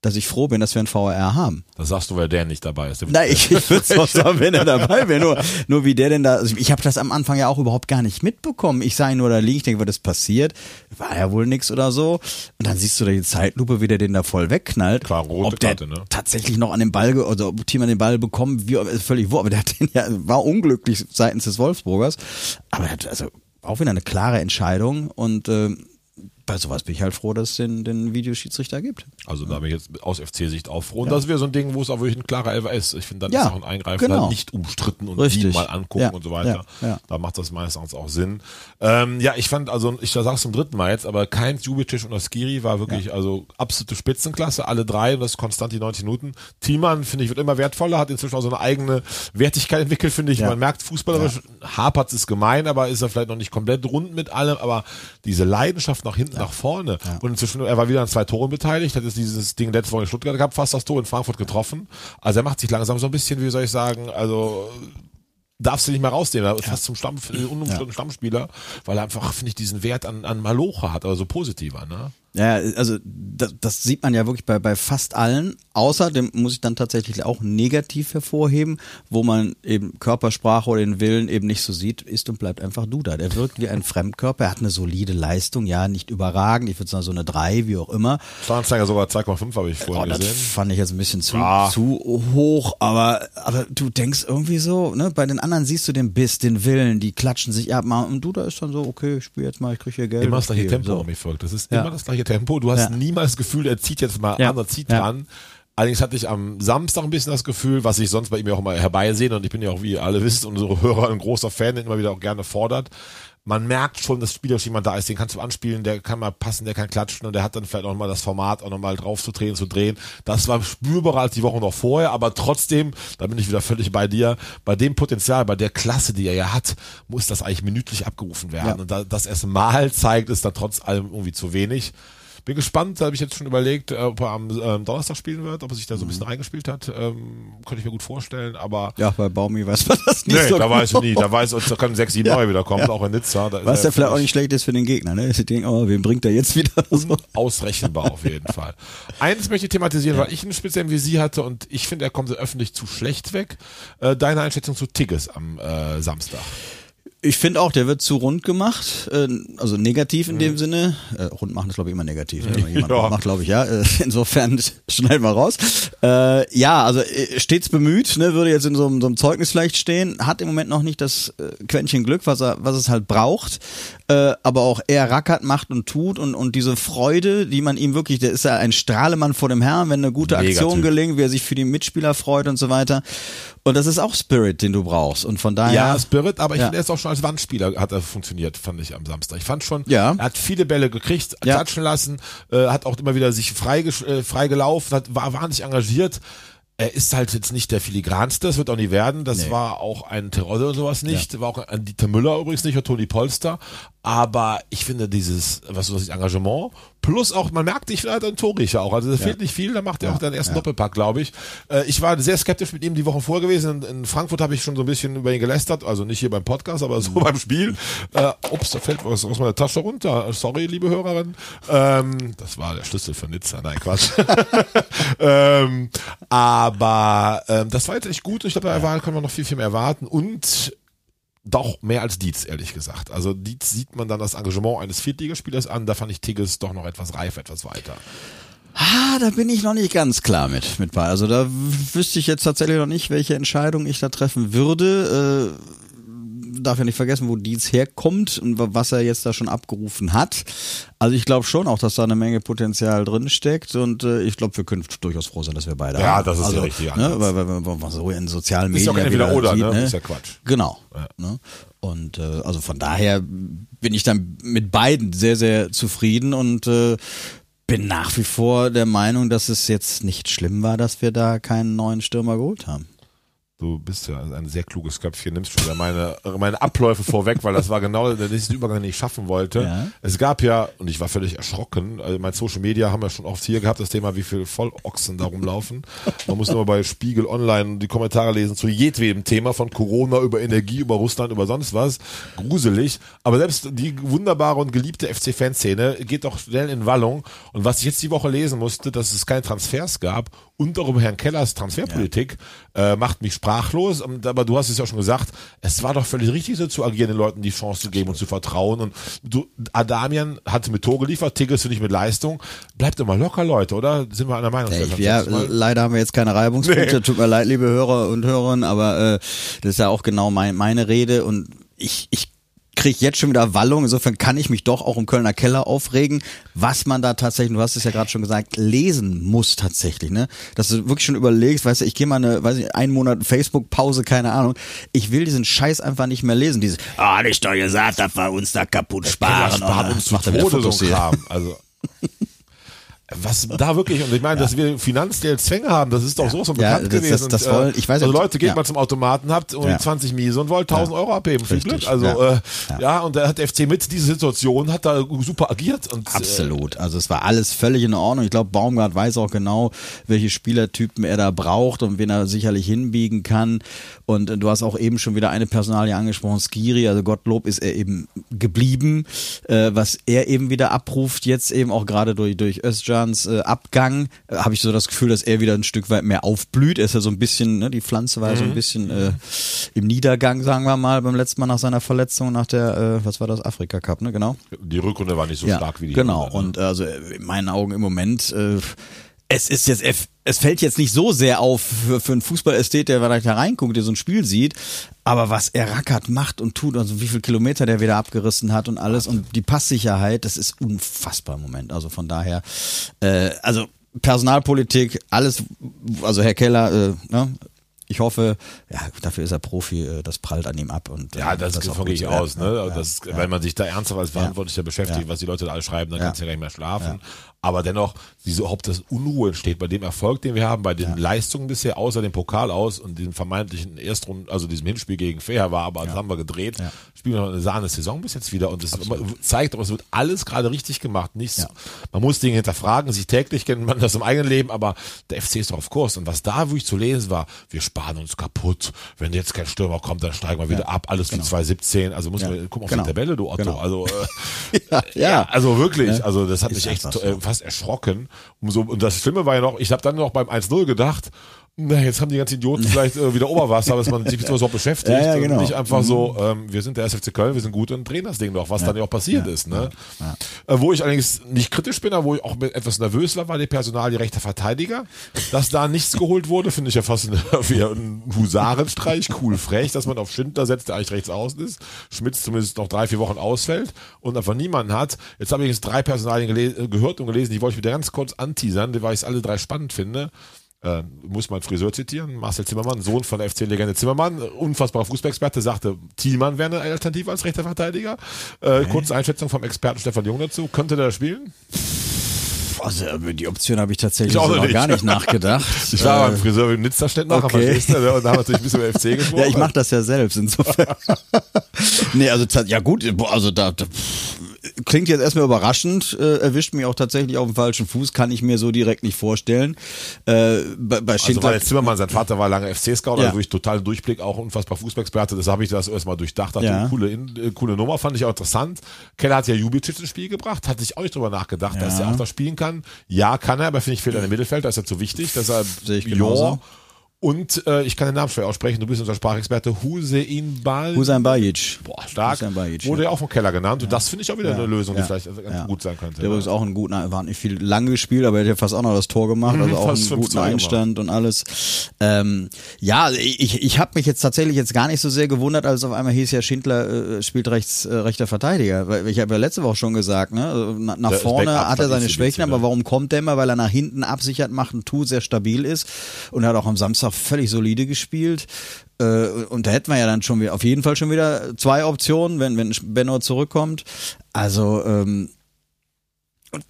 S4: dass ich froh bin, dass wir ein VRR haben.
S3: das sagst du, weil der nicht dabei ist.
S4: Nein, ich, ich würde es auch sagen, wenn er dabei wäre. Nur, nur wie der denn da. Also ich habe das am Anfang ja auch überhaupt gar nicht mitbekommen. Ich sah ihn nur da liegen, ich denke, was ist passiert? War ja wohl nix oder so. Und dann siehst du da die Zeitlupe, wie der den da voll wegknallt.
S3: Klar, rote
S4: ob der
S3: Karte, ne?
S4: tatsächlich noch an den Ball, also ob Thiemann den Ball bekommt, wie, völlig wo, aber der hat den ja, war unglücklich seitens des Wolfsburgers. Aber er hat also auch wieder eine klare Entscheidung und ähm, bei sowas bin ich halt froh, dass es den, den Videoschiedsrichter gibt.
S3: Also da bin ich jetzt aus FC-Sicht auch froh. Und das wäre so ein Ding, wo es auch wirklich ein klarer Elfer ist. Ich finde, dann
S4: Ja,
S3: ist auch ein Eingreifen
S4: genau.
S3: halt nicht umstritten und
S4: Richtig.
S3: die mal angucken
S4: Ja,
S3: und so weiter.
S4: ja, ja.
S3: Da macht das meines Erachtens auch Sinn. Ähm, ja, ich fand, also ich sag's zum dritten Mal jetzt, aber kein Jubicic und Skiri war wirklich also absolute Spitzenklasse. Alle drei, und das ist konstant die 90 Minuten. Thiemann, finde ich, wird immer wertvoller, hat inzwischen auch so eine eigene Wertigkeit entwickelt, finde ich.
S4: Ja.
S3: Man merkt, fußballerisch hapert es gemein, aber ist er vielleicht noch nicht komplett rund mit allem, aber diese Leidenschaft nach hinten, nach vorne. Und inzwischen, er war wieder an zwei Toren beteiligt, hat jetzt dieses Ding letzte Woche in Stuttgart gehabt, fast das Tor in Frankfurt getroffen. Also er macht sich langsam so ein bisschen, wie soll ich sagen, also darfst du nicht mehr rausnehmen, ist fast zum Stamm, äh, unumstrittenen Stammspieler, weil er einfach, finde ich, diesen Wert an, an Malocha hat, aber so positiver, ne?
S4: Ja, also das, das sieht man ja wirklich bei, bei fast allen. Außerdem muss ich dann tatsächlich auch negativ hervorheben, wo man eben Körpersprache oder den Willen eben nicht so sieht, ist und bleibt einfach Duda. Der wirkt wie ein Fremdkörper, er hat eine solide Leistung, ja, nicht überragend, ich würde sagen so eine 3, wie auch immer.
S3: Startanzeiger sogar 2,5 habe ich vorhin
S4: Oh, das
S3: gesehen.
S4: fand ich jetzt ein bisschen zu,
S3: Ah.
S4: zu hoch, aber, aber du denkst irgendwie so, ne, bei den anderen siehst du den Biss, den Willen, die klatschen sich ab, und Duda ist dann so, okay, ich spiele jetzt mal, ich kriege hier Geld.
S3: Immer das gleiche Tempo,
S4: so.
S3: so. mir folgt. Das ist
S4: Ja.
S3: immer das gleiche Tempo. Du hast
S4: Ja.
S3: niemals das Gefühl, er zieht jetzt mal
S4: Ja.
S3: an, er zieht
S4: Ja.
S3: dran. Allerdings hatte ich am Samstag ein bisschen das Gefühl, was ich sonst bei ihm ja auch immer herbeisehen und ich bin ja auch, wie ihr alle wisst, unsere Hörer ein großer Fan, den immer wieder auch gerne fordert. Man merkt schon, dass spielerisch jemand da ist, den kannst du anspielen, der kann mal passen, der kann klatschen und der hat dann vielleicht auch mal das Format auch nochmal drauf zu drehen, zu drehen. Das war spürbarer als die Woche noch vorher, aber trotzdem, da bin ich wieder völlig bei dir, bei dem Potenzial, bei der Klasse, die er ja hat, muss das eigentlich minütlich abgerufen werden.
S4: Ja.
S3: Und da, das erst mal zeigt, ist dann trotz allem irgendwie zu wenig. Bin gespannt, da habe ich jetzt schon überlegt, äh, ob er am ähm, Donnerstag spielen wird, ob er sich da so ein bisschen reingespielt hat. Ähm, könnte ich mir gut vorstellen, aber
S4: Ja, bei Baumi weiß man das nicht
S3: nee,
S4: so
S3: da
S4: genau.
S3: weiß ich nie. Da weiß da können sechs, sieben neue wieder kommen, auch in Nizza.
S4: Was ja vielleicht auch nicht schlecht ist für den Gegner, ne? Sie denken, oh, wen bringt er jetzt wieder? So.
S3: Ausrechenbar auf jeden [laughs] Fall. Eins möchte ich thematisieren, weil ich einen speziellen Visier hatte und ich finde, er kommt öffentlich zu schlecht weg. Äh, deine Einschätzung zu Tigges am äh, Samstag.
S4: Ich finde auch, der wird zu rund gemacht, äh, also negativ in
S3: Mhm.
S4: dem Sinne. Äh, rund machen ist glaube ich immer negativ. Ne? Wenn [laughs] jemand
S3: Ja.
S4: rund macht, glaube ich, ja. Äh, [laughs] insofern [laughs] schneiden wir raus. Äh, ja, also äh, stets bemüht, ne, würde jetzt in so, einem- so einem Zeugnis vielleicht stehen, hat im Moment noch nicht das äh, Quäntchen Glück, was er, was es halt braucht. Äh, aber auch er rackert, macht und tut und, und diese Freude, die man ihm wirklich, der ist ja ein Strahlemann vor dem Herrn, wenn eine gute
S3: Mega
S4: Aktion gelingt, wie er sich für die Mitspieler freut und so weiter. Und das ist auch Spirit, den du brauchst. Und von daher.
S3: Ja, Spirit, aber ich
S4: Ja.
S3: finde, er ist auch schon als Wandspieler hat er funktioniert, fand ich am Samstag. Ich fand schon,
S4: Ja.
S3: er hat viele Bälle gekriegt,
S4: Ja.
S3: klatschen lassen, äh, hat auch immer wieder sich frei, äh, frei gelaufen, hat, war wahnsinnig engagiert. Er ist halt jetzt nicht der filigranste, das wird auch nie werden. Das
S4: Nee.
S3: war auch ein Terodde oder sowas nicht. War auch ein Dieter Müller übrigens nicht oder Toni Polster. Aber ich finde dieses, was ich, Engagement plus auch, man merkt, ich halt ein Torriecher auch. Also da fehlt nicht viel, da macht er auch den ersten Doppelpack, glaube ich. Äh, ich war sehr skeptisch mit ihm die Woche vor gewesen. In, in Frankfurt habe ich schon so ein bisschen über ihn gelästert, also nicht hier beim Podcast, aber [laughs] so beim Spiel. Äh, ups, da fällt was aus meiner Tasche runter. Sorry, liebe Hörerin. Ähm, das war der Schlüssel für Nizza. Nein, Quatsch. [laughs] ähm, aber ähm, das war jetzt echt gut. Ich glaube, bei der Wahl können wir noch viel, viel mehr erwarten. Und doch mehr als Dietz, ehrlich gesagt. Also Dietz sieht man dann das Engagement eines Viertligaspielers an. Da fand ich Tigges doch noch etwas reifer, etwas weiter.
S4: Ah, da bin ich noch nicht ganz klar mit, mit bei. Also da wüsste ich jetzt tatsächlich noch nicht, welche Entscheidung ich da treffen würde. Äh, darf ja nicht vergessen, wo Dietz herkommt und wa- was er jetzt da schon abgerufen hat. Also ich glaube schon auch, dass da eine Menge Potenzial drin steckt und äh, ich glaube, wir können durchaus froh sein, dass wir beide
S3: Ja,
S4: haben.
S3: das ist
S4: also,
S3: der richtige
S4: ne, weil, weil, weil, weil man so in sozialen
S3: Ist ja
S4: Medien
S3: auch entweder
S4: wieder
S3: oder,
S4: sieht,
S3: ne? Ist ja Quatsch.
S4: Genau.
S3: Ja.
S4: Ne? Und äh, also von daher bin ich dann mit beiden sehr, sehr zufrieden und äh, bin nach wie vor der Meinung, dass es jetzt nicht schlimm war, dass wir da keinen neuen Stürmer geholt haben.
S3: Du bist ja ein sehr kluges Köpfchen, nimmst schon wieder meine, meine Abläufe vorweg, weil das war genau der nächste Übergang, den ich schaffen wollte.
S4: Ja.
S3: Es gab ja, und ich war völlig erschrocken, also mein Social Media haben wir schon oft hier gehabt, das Thema, wie viel Vollochsen da rumlaufen. Man muss nur bei Spiegel Online die Kommentare lesen zu jedwedem Thema, von Corona über Energie, über Russland, über sonst was. Gruselig. Aber selbst die wunderbare und geliebte FC-Fanszene geht doch schnell in Wallung. Und was ich jetzt die Woche lesen musste, dass es keine Transfers gab und darum Herrn Kellers Transferpolitik, äh, macht mich sprachlos. Und, aber du hast es ja schon gesagt, es war doch völlig richtig, so zu agieren, den Leuten die Chance zu geben und zu vertrauen. Und du, Adamian hat mit Tor geliefert, Tigges finde ich mit Leistung. Bleibt immer locker, Leute, oder? Sind wir einer Meinung?
S4: Ja, ich, ja, leider haben wir jetzt keine Reibungspunkte.
S3: Nee.
S4: Tut mir leid, liebe Hörer und Hörerinnen, aber äh, das ist ja auch genau mein, meine Rede und ich, ich kriege jetzt schon wieder Wallung. Insofern kann ich mich doch auch im Kölner Keller aufregen, was man da tatsächlich, du hast es ja gerade schon gesagt, lesen muss tatsächlich, ne? Dass du wirklich schon überlegst, weißt du, ich gehe mal eine, weiß ich, einen Monat Facebook-Pause, keine Ahnung. Ich will diesen Scheiß einfach nicht mehr lesen. Dieses, ah, nicht doch gesagt, dass wir uns da kaputt sparen. Oder?
S3: uns zu Tode so. Kram. Also [laughs] was da wirklich, und ich meine, dass wir finanziell Zwänge haben, das ist doch so von
S4: Ja,
S3: bekannt
S4: das-
S3: gewesen.
S4: das- das wollen- ich weiß
S3: also Leute, geht
S4: ja.
S3: mal zum Automaten, habt irgendwie
S4: Ja.
S3: 20 Miese und wollt 1000 Euro abheben. Viel Glück. Also,
S4: ja.
S3: äh, ja. und da hat der FC mit dieser Situation, hat da super agiert. Und,
S4: Absolut. Also es war alles völlig in Ordnung. Ich glaube, Baumgart weiß auch genau, welche Spielertypen er da braucht und wen er sicherlich hinbiegen kann. Und äh, du hast auch eben schon wieder eine Personalie angesprochen, Skiri. Also Gottlob ist er eben geblieben, äh, was er eben wieder abruft. Jetzt eben auch gerade durch durch Özcans äh, Abgang äh, habe ich so das Gefühl, dass er wieder ein Stück weit mehr aufblüht. Er ist ja so ein bisschen, ne, die Pflanze war ja so ein bisschen äh, im Niedergang, sagen wir mal, beim letzten Mal nach seiner Verletzung, nach der, äh, was war das, Afrika Cup, ne, genau.
S3: die Rückrunde war nicht so stark wie die
S4: Genau.
S3: Hinrunde, ne?
S4: Und also in meinen Augen im Moment, äh, es ist jetzt, es fällt jetzt nicht so sehr auf für, für einen Fußballästhet, der vielleicht da reinguckt, der so ein Spiel sieht. Aber was er rackert, macht und tut, also wie viel Kilometer der wieder abgerissen hat und alles und die Passsicherheit, das ist unfassbar im Moment. Also von daher, äh, also Personalpolitik, alles, also Herr Keller, äh, ne, ich hoffe, ja, dafür ist er Profi, äh, das prallt an ihm ab und äh,
S3: Ja, das,
S4: auch
S3: gehe ich aus, ne?
S4: ja,
S3: das,
S4: ja.
S3: Wenn man sich da ernsthaft als Verantwortlicher beschäftigt,
S4: Ja.
S3: was die Leute da alle schreiben, dann
S4: Ja.
S3: kannst du ja gar nicht mehr schlafen. Aber dennoch, diese überhaupt das Unruhe entsteht bei dem Erfolg, den wir haben, bei den Leistungen bisher, außer dem Pokal aus und diesem vermeintlichen Erstrunden, also diesem Hinspiel gegen Fair war, aber das haben wir gedreht. Spielen wir noch eine Sahne-Saison bis jetzt wieder und das zeigt, aber es wird alles gerade richtig gemacht. Nichts. Man muss Dinge hinterfragen, sich täglich kennt man das im eigenen Leben, aber der FC ist doch auf Kurs. Und was da wirklich zu lesen war, wir sparen uns kaputt. Wenn jetzt kein Stürmer kommt, dann steigen wir wieder ab. Alles wie 2017. Also muss man, guck mal auf
S4: Genau.
S3: die Tabelle, du Otto.
S4: Genau.
S3: Also, äh, [laughs]
S4: Ja, ja.
S3: also wirklich. Also das hat
S4: Ist
S3: mich echt
S4: einfach
S3: äh, fast erschrocken. Umso, und das Schlimme war ja noch, ich habe dann noch beim 1-0 gedacht, na, jetzt haben die ganzen Idioten vielleicht äh, wieder Oberwasser, dass man sich mit sowas auch beschäftigt [laughs]
S4: Ja, ja, genau.
S3: und nicht einfach so, ähm, wir sind der SFC Köln, wir sind gut und drehen das Ding doch, was dann ja auch passiert ist. Ne? Äh, wo ich allerdings nicht kritisch bin, aber wo ich auch etwas nervös war, war die Personal, die rechte Verteidiger. Dass da nichts geholt wurde, finde ich ja fast [laughs] wie ein Husarenstreich, cool frech, dass man auf Schindler setzt, der eigentlich rechts außen ist, Schmitz zumindest noch drei, vier Wochen ausfällt und einfach niemanden hat. Jetzt habe ich jetzt drei Personalien äh, gehört und gelesen, die wollte ich wieder ganz kurz anteasern, weil ich es alle drei spannend finde. Äh, muss mein Friseur zitieren, Marcel Zimmermann, Sohn von der FC-Legende Zimmermann, unfassbarer Fußballexperte, sagte, Thielmann wäre eine Alternative als rechter Verteidiger. Äh, kurze Einschätzung vom Experten Stefan Jung dazu. Könnte der spielen?
S4: Also über die Option habe ich tatsächlich
S3: Ich noch
S4: noch
S3: nicht.
S4: gar nicht nachgedacht. [laughs]
S3: Ich war
S4: Äh,
S3: beim Friseur im Nizza-Ständmacher,
S4: okay.
S3: verstehst du? ne? Und da haben wir natürlich ein bisschen über FC [laughs] gesprochen.
S4: Ja, ich mache das ja selbst insofern. [laughs] nee, also ja gut, also da, da klingt jetzt erstmal überraschend, äh, erwischt mich auch tatsächlich auf dem falschen Fuß, kann ich mir so direkt nicht vorstellen. Äh, bei, bei
S3: Also
S4: Schindler,
S3: weil der Zimmermann, sein Vater war lange FC-Scout,
S4: Ja.
S3: also wirklich totalen Durchblick, auch unfassbar Fußballexperte. Das habe ich das erstmal durchdacht. Dachte,
S4: Ja.
S3: coole, In- äh, coole Nummer, fand ich auch interessant. Keller hat ja Jubicic ins Spiel gebracht, hatte ich auch nicht drüber nachgedacht, dass
S4: Ja.
S3: er auch das spielen kann. Ja, kann er, aber finde ich fehlt er im Mittelfeld, da ist er zu wichtig. Deshalb,
S4: Sehe ich genauso.
S3: ja. Und äh, ich kann den Namen schwer aussprechen, du bist unser Sprachexperte, Husein Bal.
S4: Hussein Bajic.
S3: Boah, stark.
S4: Hussein Bajic,
S3: Wurde
S4: ja.
S3: ja auch vom Keller genannt. Und das finde ich auch wieder eine Lösung, die
S4: Ja.
S3: vielleicht ganz
S4: Ja.
S3: gut sein könnte.
S4: Der übrigens auch einen guten, war nicht viel lange gespielt, aber er hat ja fast auch noch das Tor gemacht, also auch
S3: Mhm, fast
S4: einen guten Einstand und alles. Ähm, ja, ich, ich habe mich jetzt tatsächlich jetzt gar nicht so sehr gewundert, als auf einmal hieß ja Schindler äh, spielt rechts äh, rechter Verteidiger. Weil ich habe ja letzte Woche schon gesagt, ne, also na, nach
S3: ist
S4: vorne hat er seine Schwächen, aber warum kommt der immer? Weil er nach hinten absichert, macht ein Tu, sehr stabil ist und hat auch am Samstag völlig solide gespielt. Äh, und da hätten wir ja dann schon wieder, auf jeden Fall schon wieder zwei Optionen, wenn, wenn Benno zurückkommt. Also, ähm,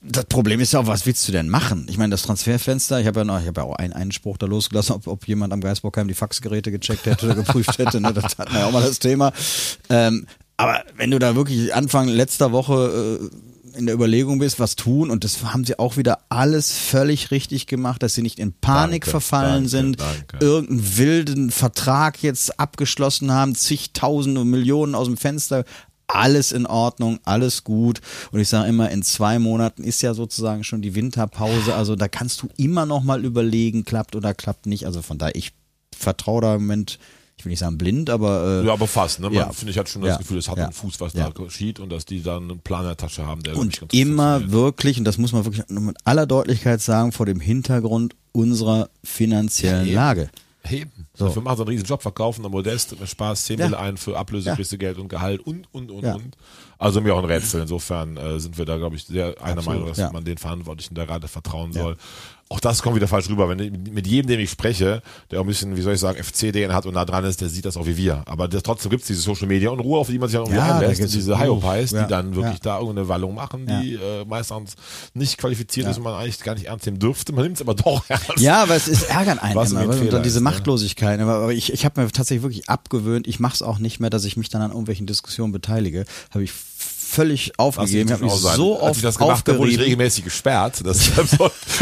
S4: das Problem ist ja auch, was willst du denn machen? Ich meine, das Transferfenster, ich habe ja noch, ich habe ja auch einen Einspruch da losgelassen, ob, ob jemand am Geisbockheim die Faxgeräte gecheckt hätte oder geprüft hätte. Ne? Das hatten wir ja auch mal das Thema. Ähm, aber wenn du da wirklich Anfang letzter Woche äh, in der Überlegung bist, was tun, und das haben sie auch wieder alles völlig richtig gemacht, dass sie nicht in Panik
S3: Danke,
S4: verfallen
S3: danke,
S4: sind,
S3: danke.
S4: irgendeinen wilden Vertrag jetzt abgeschlossen haben, zigtausende Millionen aus dem Fenster. Alles in Ordnung, alles gut. Und ich sage immer, in zwei Monaten ist ja sozusagen schon die Winterpause. Also da kannst du immer noch mal überlegen, klappt oder klappt nicht. Also von daher, ich vertraue da im Moment, ich will nicht sagen blind, aber äh,
S3: Ja, aber fast. Ne? Man,
S4: Ja.
S3: finde ich, hat schon
S4: Ja.
S3: das Gefühl, es hat
S4: Ja.
S3: einen Fuß, was
S4: Ja.
S3: da geschieht und dass die dann einen Plan in der Tasche haben, der
S4: und immer wirklich, und das muss man wirklich mit aller Deutlichkeit sagen, vor dem Hintergrund unserer finanziellen
S3: Ja, eben.
S4: Lage.
S3: Eben.
S4: So.
S3: Dafür machen sie einen riesen Job, verkaufen dann Modest mit Spaß 10
S4: Ja.
S3: Mille ein für Ablöse,
S4: Ja.
S3: kriegst du Geld und Gehalt und, und, und,
S4: Ja.
S3: und. Also mir auch ein Rätsel. Insofern äh, sind wir da, glaube ich, sehr einer
S4: Absolut,
S3: Meinung, dass
S4: ja.
S3: man den Verantwortlichen da gerade vertrauen soll. Auch das kommt wieder falsch rüber. Wenn ich- mit jedem, dem ich spreche, der auch ein bisschen, wie soll ich sagen, FC-DNA hat und nah dran ist, der sieht das auch wie wir. Aber das, trotzdem gibt's diese Social Media und Ruhe, auf die man sich dann irgendwie
S4: Ja, da
S3: einlässt. Und diese Hyopies,
S4: ja,
S3: die dann wirklich
S4: ja.
S3: da irgendeine Wallung machen, die äh, meistens nicht qualifiziert ist und man eigentlich gar nicht ernst nehmen dürfte. Man nimmt's aber doch ernst.
S4: Ja, aber es ist ärgert einen
S3: Was
S4: immer.
S3: ein
S4: Und
S3: Fehler
S4: dann diese
S3: ist, ne?
S4: Machtlosigkeit. Aber aber ich, ich habe mir tatsächlich wirklich abgewöhnt, ich mache es auch nicht mehr, dass ich mich dann an irgendwelchen Diskussionen beteilige. Habe ich völlig aufgegeben. Ich habe mich so oft
S3: das gemacht habe, wurde ich regelmäßig gesperrt. Das,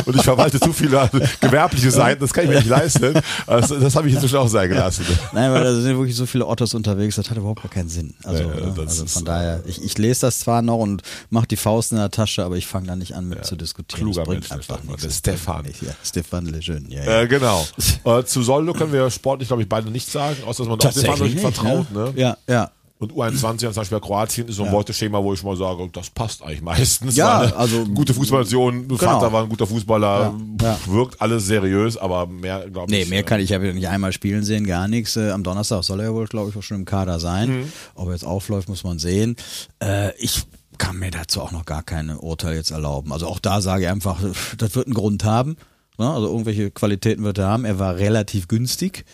S3: und ich verwalte zu viele gewerbliche Seiten, das kann ich mir nicht leisten. Also, das habe ich inzwischen auch sein gelassen.
S4: Nein, weil da sind wirklich so viele Ottos unterwegs, das hat überhaupt gar keinen Sinn. Also,
S3: Ja, ja,
S4: ne? also von daher, ich, ich lese das zwar noch und mache die Faust in der Tasche, aber ich fange da nicht an mit zu diskutieren.
S3: Kluger
S4: das bringt
S3: Mensch,
S4: einfach
S3: Stefan.
S4: nichts.
S3: Stefan.
S4: Ja, Stefan Lejeune, ja, ja.
S3: Äh, genau. [laughs] Äh, zu Soldo können wir sportlich, glaube ich, beide nicht sagen, außer dass man den Verantwortlichen
S4: nicht,
S3: vertraut. Ne?
S4: Ja, ja.
S3: Und U21 zum Beispiel Kroatien ist so ein
S4: Ja.
S3: Beuteschema, wo ich mal sage, das passt eigentlich meistens.
S4: Ja,
S3: eine
S4: also-
S3: gute Fußballnation,
S4: Genau.
S3: Vater war ein guter Fußballer,
S4: Ja,
S3: Pff, wirkt alles seriös, aber mehr glaube
S4: Nee,
S3: ich.
S4: mehr
S3: äh,
S4: kann ich ja nicht einmal spielen sehen, gar nichts. Äh, am Donnerstag soll er ja wohl, glaube ich, auch schon im Kader sein.
S3: Mhm.
S4: Ob er jetzt aufläuft, muss man sehen. Äh, ich kann mir dazu auch noch gar keine Urteil jetzt erlauben. Also auch da sage ich einfach, das wird einen Grund haben. Ne? Also irgendwelche Qualitäten wird er haben. Er war relativ günstig.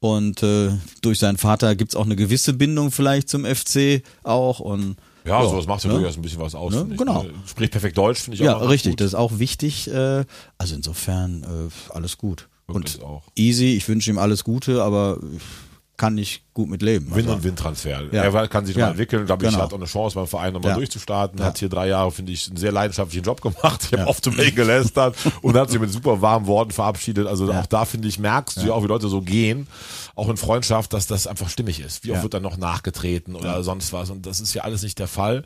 S4: Und äh, durch seinen Vater gibt's auch eine gewisse Bindung vielleicht zum FC auch. Und
S3: Ja, sowas macht ja
S4: ne?
S3: durchaus ein bisschen was aus.
S4: Ne? Genau.
S3: ne? Spricht perfekt Deutsch, finde ich
S4: Ja,
S3: auch. immer
S4: richtig,
S3: gut.
S4: das ist auch wichtig. Äh, also insofern äh, alles gut.
S3: Wirklich
S4: und
S3: auch.
S4: easy, ich wünsche ihm alles Gute, aber kann ich gut mit leben.
S3: Win-
S4: Also,
S3: und Win-Transfer.
S4: Ja.
S3: Er kann sich
S4: Ja.
S3: mal entwickeln, glaube ich,
S4: Genau.
S3: hat auch eine Chance beim Verein nochmal
S4: Ja.
S3: durchzustarten.
S4: Ja.
S3: Hat hier drei Jahre, finde ich, einen sehr leidenschaftlichen Job gemacht. [laughs] Ich habe
S4: Ja.
S3: oft zu mir gelästert und hat sich mit super warmen Worten verabschiedet. Also
S4: Ja.
S3: auch da, finde ich, merkst du ja auch, wie Leute so gehen, auch in Freundschaft, dass das einfach stimmig ist. Wie oft
S4: Ja.
S3: wird dann noch nachgetreten oder sonst was und das ist ja alles nicht der Fall.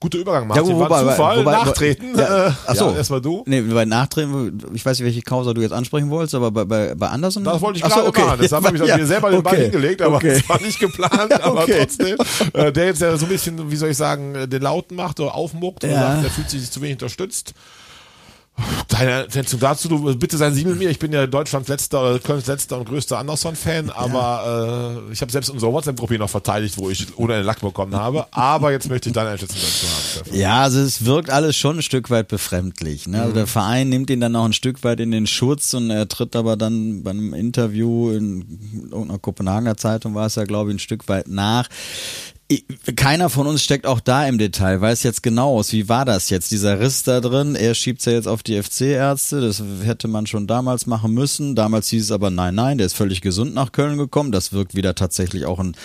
S3: Guter Übergang,
S4: Ja,
S3: Martin, war
S4: wobei-
S3: ein Zufall,
S4: wobei-
S3: nachtreten.
S4: Ja.
S3: Äh, [laughs]
S4: Ach so.
S3: ja, erstmal du.
S4: Nee, bei Nachtreten, ich weiß nicht, welche Causa du jetzt ansprechen wolltest, aber bei, bei, bei Anderson?
S3: Das wollte ich gerade
S4: okay.
S3: machen. Das haben wir [laughs]
S4: Ja,
S3: mir selber den Ball
S4: okay.
S3: Hingelegt, aber
S4: okay. [laughs]
S3: das war nicht geplant, [laughs] aber
S4: Okay.
S3: trotzdem. Äh, der jetzt ja so ein bisschen, wie soll ich sagen, äh, den Lauten macht oder aufmuckt und
S4: Ja.
S3: sagt, der fühlt sich zu wenig unterstützt. Deine Einschätzung dazu, du, bitte seien Sie mit mir, ich bin ja Deutschlands letzter oder Kölns letzter und größter Anderson-Fan, aber äh, ich habe selbst unsere WhatsApp-Gruppe noch verteidigt, wo ich ohne einen Lack bekommen habe, aber jetzt möchte ich deine Einschätzung dazu haben. Stefan.
S4: Ja, also es wirkt alles schon ein Stück weit befremdlich. Ne? Also
S3: Mhm.
S4: der Verein nimmt ihn dann noch ein Stück weit in den Schutz und er tritt aber dann bei einem Interview in irgendeiner Kopenhagener Zeitung war es ja, glaube ich, ein Stück weit nach. Keiner von uns steckt auch da im Detail, weiß jetzt genau aus, wie war das jetzt, dieser Riss da drin, er schiebt's ja jetzt auf die FC-Ärzte, das hätte man schon damals machen müssen, damals hieß es aber nein, nein, der ist völlig gesund nach Köln gekommen, das wirkt wieder tatsächlich auch ein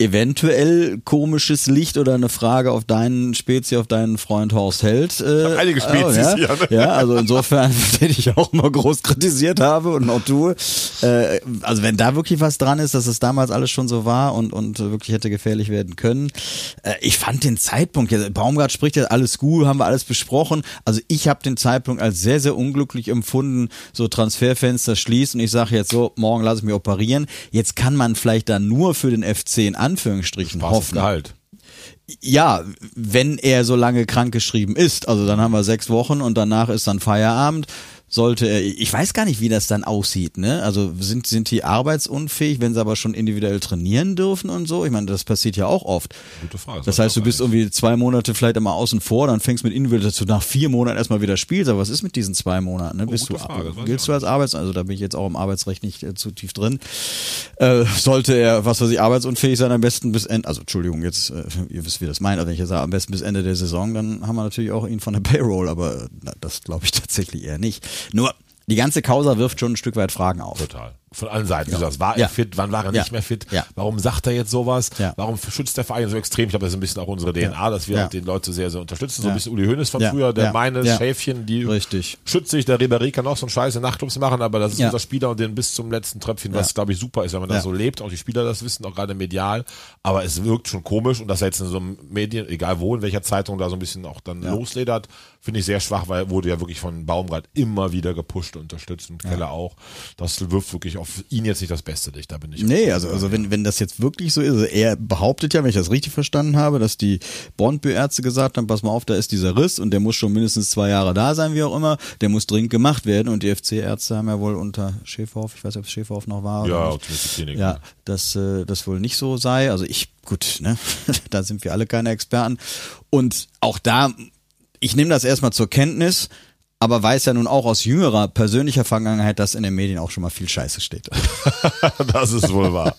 S4: eventuell komisches Licht oder eine Frage auf deinen Spezi, auf deinen Freund Horst Held. Äh,
S3: einige Spezies
S4: ja,
S3: hier, ne?
S4: ja, also insofern, [laughs] den ich auch immer groß kritisiert habe und auch tue. Äh, also wenn da wirklich was dran ist, dass es damals alles schon so war und, und wirklich hätte gefährlich werden können. Äh, ich fand den Zeitpunkt, ja, Baumgart spricht ja alles gut, haben wir alles besprochen. Also ich habe den Zeitpunkt als sehr, sehr unglücklich empfunden, so Transferfenster schließt und ich sage jetzt so, morgen lasse ich mich operieren. Jetzt kann man vielleicht dann nur für den FC in Anführungsstrichen hoffen.
S3: Gehalt.
S4: Ja, wenn er so lange krankgeschrieben ist, also dann haben wir sechs Wochen und danach ist dann Feierabend. Sollte er, ich weiß gar nicht, wie das dann aussieht, ne? Also sind, sind die arbeitsunfähig, wenn sie aber schon individuell trainieren dürfen und so? Ich meine, das passiert ja auch oft.
S3: Gute Frage.
S4: Das heißt, du bist irgendwie zwei Monate vielleicht immer außen vor, dann fängst mit individuell, dass du nach vier Monaten erstmal wieder spielst. Aber was ist mit diesen zwei Monaten? Ne? Bist du,
S3: Oh, Frage,
S4: giltst du als Arbeits, also da bin ich jetzt auch im Arbeitsrecht nicht äh, zu tief drin. Äh, sollte er, was weiß ich, arbeitsunfähig sein, am besten bis Ende, also Entschuldigung, jetzt, äh, ihr wisst, wie das meint, aber wenn ich jetzt sage, am besten bis Ende der Saison, dann haben wir natürlich auch ihn von der Payroll, aber äh, na, das glaube ich [laughs] tatsächlich eher nicht. Nur, die ganze Causa wirft schon ein Stück weit Fragen auf.
S3: Total. Von allen Seiten. Du sagst, war er
S4: Ja.
S3: fit? Wann war er
S4: Ja.
S3: nicht mehr fit?
S4: Ja.
S3: Warum sagt er jetzt sowas?
S4: Ja.
S3: Warum schützt der Verein so extrem? Ich glaube, das ist ein bisschen auch unsere DNA, dass wir
S4: Ja.
S3: den Leute sehr, sehr unterstützen. So
S4: Ja.
S3: ein bisschen Uli Hoeneß von
S4: Ja.
S3: früher, der
S4: Ja.
S3: meine
S4: Ja.
S3: Schäfchen, die
S4: Richtig.
S3: schützt sich. Der Ribéry kann auch so einen Scheiß in Nachtclubs machen, aber das ist
S4: Ja.
S3: unser Spieler und den bis zum letzten Tröpfchen, was
S4: Ja.
S3: glaube ich super ist, wenn man das
S4: Ja.
S3: so lebt. Auch die Spieler das wissen, auch gerade medial. Aber es wirkt schon komisch und dass er jetzt in so einem Medien, egal wo, in welcher Zeitung da so ein bisschen auch dann losledert, finde ich sehr schwach, weil er wurde ja wirklich von Baumgart immer wieder gepusht und unterstützt und Keller auch. Das wirft wirklich auf ihn jetzt nicht das beste Licht. Da bin ich.
S4: Nee, also, also wenn, wenn das jetzt wirklich so ist, also er behauptet ja, wenn ich das richtig verstanden habe, dass die Bondbüärzte gesagt haben, pass mal auf, da ist dieser Riss und der muss schon mindestens zwei Jahre da sein, wie auch immer, der muss dringend gemacht werden und die FC-Ärzte haben ja wohl unter Schäferhoff, ich weiß nicht, ob es Schäferhoff noch war oder
S3: Ja,
S4: nicht,
S3: zumindest die Klinik.
S4: ja, dass äh, das wohl nicht so sei. Also ich, gut, ne, [laughs] da sind wir alle keine Experten. Und auch da, ich nehme das erstmal zur Kenntnis, aber weiß ja nun auch aus jüngerer persönlicher Vergangenheit, dass in den Medien auch schon mal viel Scheiße steht. [laughs]
S3: Das ist wohl wahr.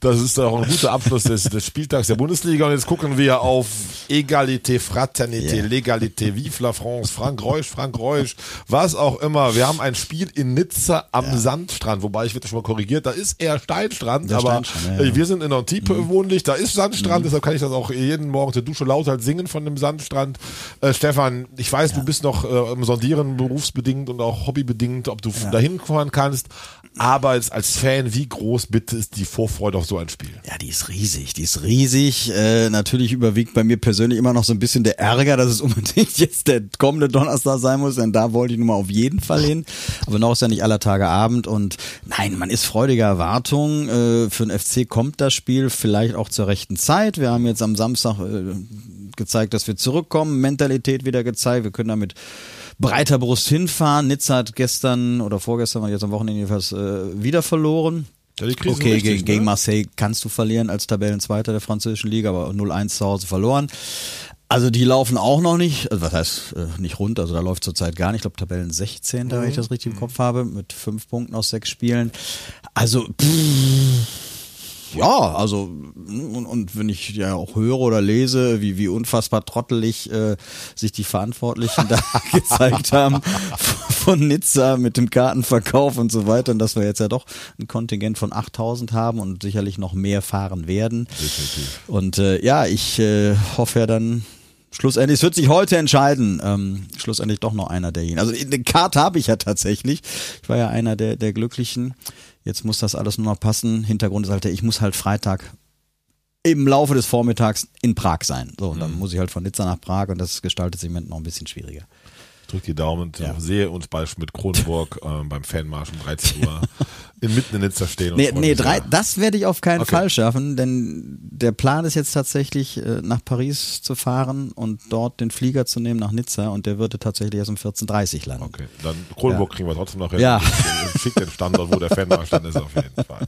S3: Das ist auch ein guter Abschluss des, des Spieltags der Bundesliga. Und jetzt gucken wir auf Egalité, Fraternité,
S4: Ja.
S3: Legalité, Vive la France, Frank Reusch, Frank Reusch, was auch immer. Wir haben ein Spiel in Nizza am Sandstrand, wobei ich werde schon mal korrigiert, da ist eher Steinstrand,
S4: Der
S3: aber
S4: Steinstrand, ja, ja.
S3: wir sind in Antibes
S4: Mhm.
S3: wohnlich, da ist Sandstrand, deshalb kann ich das auch jeden Morgen zur Dusche laut halt singen von dem Sandstrand. Äh, Stefan, ich weiß, du bist noch äh, im Sondieren berufsbedingt und auch hobbybedingt, ob du dahin fahren kannst, aber als, als Fan, wie groß bitte ist die Vorfreude auf so ein Spiel?
S4: Ja, die ist riesig, die ist riesig. Äh, natürlich überwiegt bei mir persönlich immer noch so ein bisschen der Ärger, dass es unbedingt [laughs] jetzt der kommende Donnerstag sein muss, denn da wollte ich nun mal auf jeden Fall hin. Aber noch ist ja nicht aller Tage Abend und nein, man ist freudiger Erwartung. Äh, für den FC kommt das Spiel vielleicht auch zur rechten Zeit. Wir haben jetzt am Samstag äh, gezeigt, dass wir zurückkommen, Mentalität wieder gezeigt. Wir können damit breiter Brust hinfahren. Nizza hat gestern oder vorgestern, war jetzt am Wochenende jedenfalls, äh, wieder verloren.
S3: Ja,
S4: Okay,
S3: richtig,
S4: gegen, gegen
S3: ne?
S4: Marseille kannst du verlieren als Tabellenzweiter der französischen Liga, aber 0-1 zu Hause verloren. Also die laufen auch noch nicht, also was heißt äh, nicht rund, also da läuft zurzeit gar nicht, ich glaube Tabellen 16, da wenn ich das richtig im Kopf habe, mit fünf Punkten aus sechs Spielen. Also pff, ja, also und, und wenn ich ja auch höre oder lese, wie, wie unfassbar trottelig äh, sich die Verantwortlichen da [laughs] gezeigt haben [laughs] von Nizza mit dem Kartenverkauf und so weiter und dass wir jetzt ja doch ein Kontingent von 8000 haben und sicherlich noch mehr fahren werden. Und äh, ja, ich äh, hoffe ja dann schlussendlich, es wird sich heute entscheiden, ähm, schlussendlich doch noch einer derjenigen. Also eine Karte habe ich ja tatsächlich. Ich war ja einer der, der Glücklichen. Jetzt muss das alles nur noch passen. Hintergrund ist halt, ich muss halt Freitag im Laufe des Vormittags in Prag sein. So, und dann muss ich halt von Nizza nach Prag und das gestaltet sich im Moment noch ein bisschen schwieriger.
S3: Drück die Daumen und
S4: Ja.
S3: sehe uns bei Schmidt-Kronenburg [laughs] ähm, beim Fanmarsch um 13 Uhr inmitten in Nizza stehen. und
S4: Nee, nee, drei, das werde ich auf keinen
S3: Okay.
S4: Fall schaffen, denn der Plan ist jetzt tatsächlich äh, nach Paris zu fahren und dort den Flieger zu nehmen nach Nizza und der würde tatsächlich erst um 14.30 landen.
S3: Okay, dann Kronenburg
S4: Ja.
S3: kriegen wir trotzdem noch hin.
S4: Ja.
S3: Schick den Standort, wo der Fanmarsch dann ist, auf jeden Fall.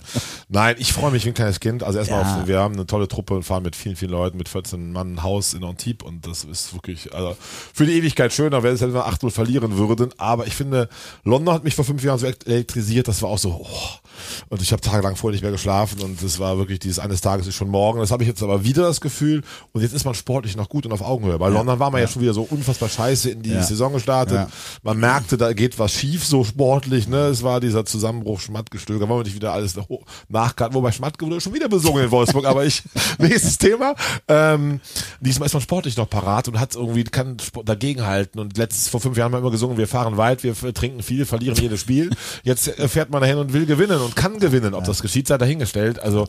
S3: Nein, ich freue mich wie ein kleines Kind. Also erstmal,
S4: Ja.
S3: auf, wir haben eine tolle Truppe und fahren mit vielen, vielen Leuten, mit 14 Mann ein Haus in Antibes und das ist wirklich, also für die Ewigkeit schöner, wenn es halt nur 8-0 verlieren würden. Aber ich finde, London hat mich vor fünf Jahren so elektrisiert, das war auch so, oh. und ich habe tagelang vorher nicht mehr geschlafen und es war wirklich dieses eines Tages ist schon morgen. Das habe ich jetzt aber wieder das Gefühl und jetzt ist man sportlich noch gut und auf Augenhöhe. Bei London war man ja. schon wieder so unfassbar scheiße in die
S4: Ja.
S3: Saison gestartet.
S4: Ja.
S3: Man merkte, da geht was schief, so sportlich, ne? Es war dieser Zusammenbruch, Schmattgestöger, wollen wir nicht wieder alles nach- nachkarten, wobei Schmattke wurde schon wieder besungen in Wolfsburg, aber ich, [laughs] nächstes Thema. Ähm, diesmal ist man sportlich noch parat und hat irgendwie, kann dagegenhalten und letztes, vor fünf Jahren haben wir immer gesungen, wir fahren weit, wir trinken viel, verlieren jedes Spiel. Jetzt äh, fährt man dahin und will gewinnen und kann gewinnen. Ob das geschieht, sei dahingestellt. Also,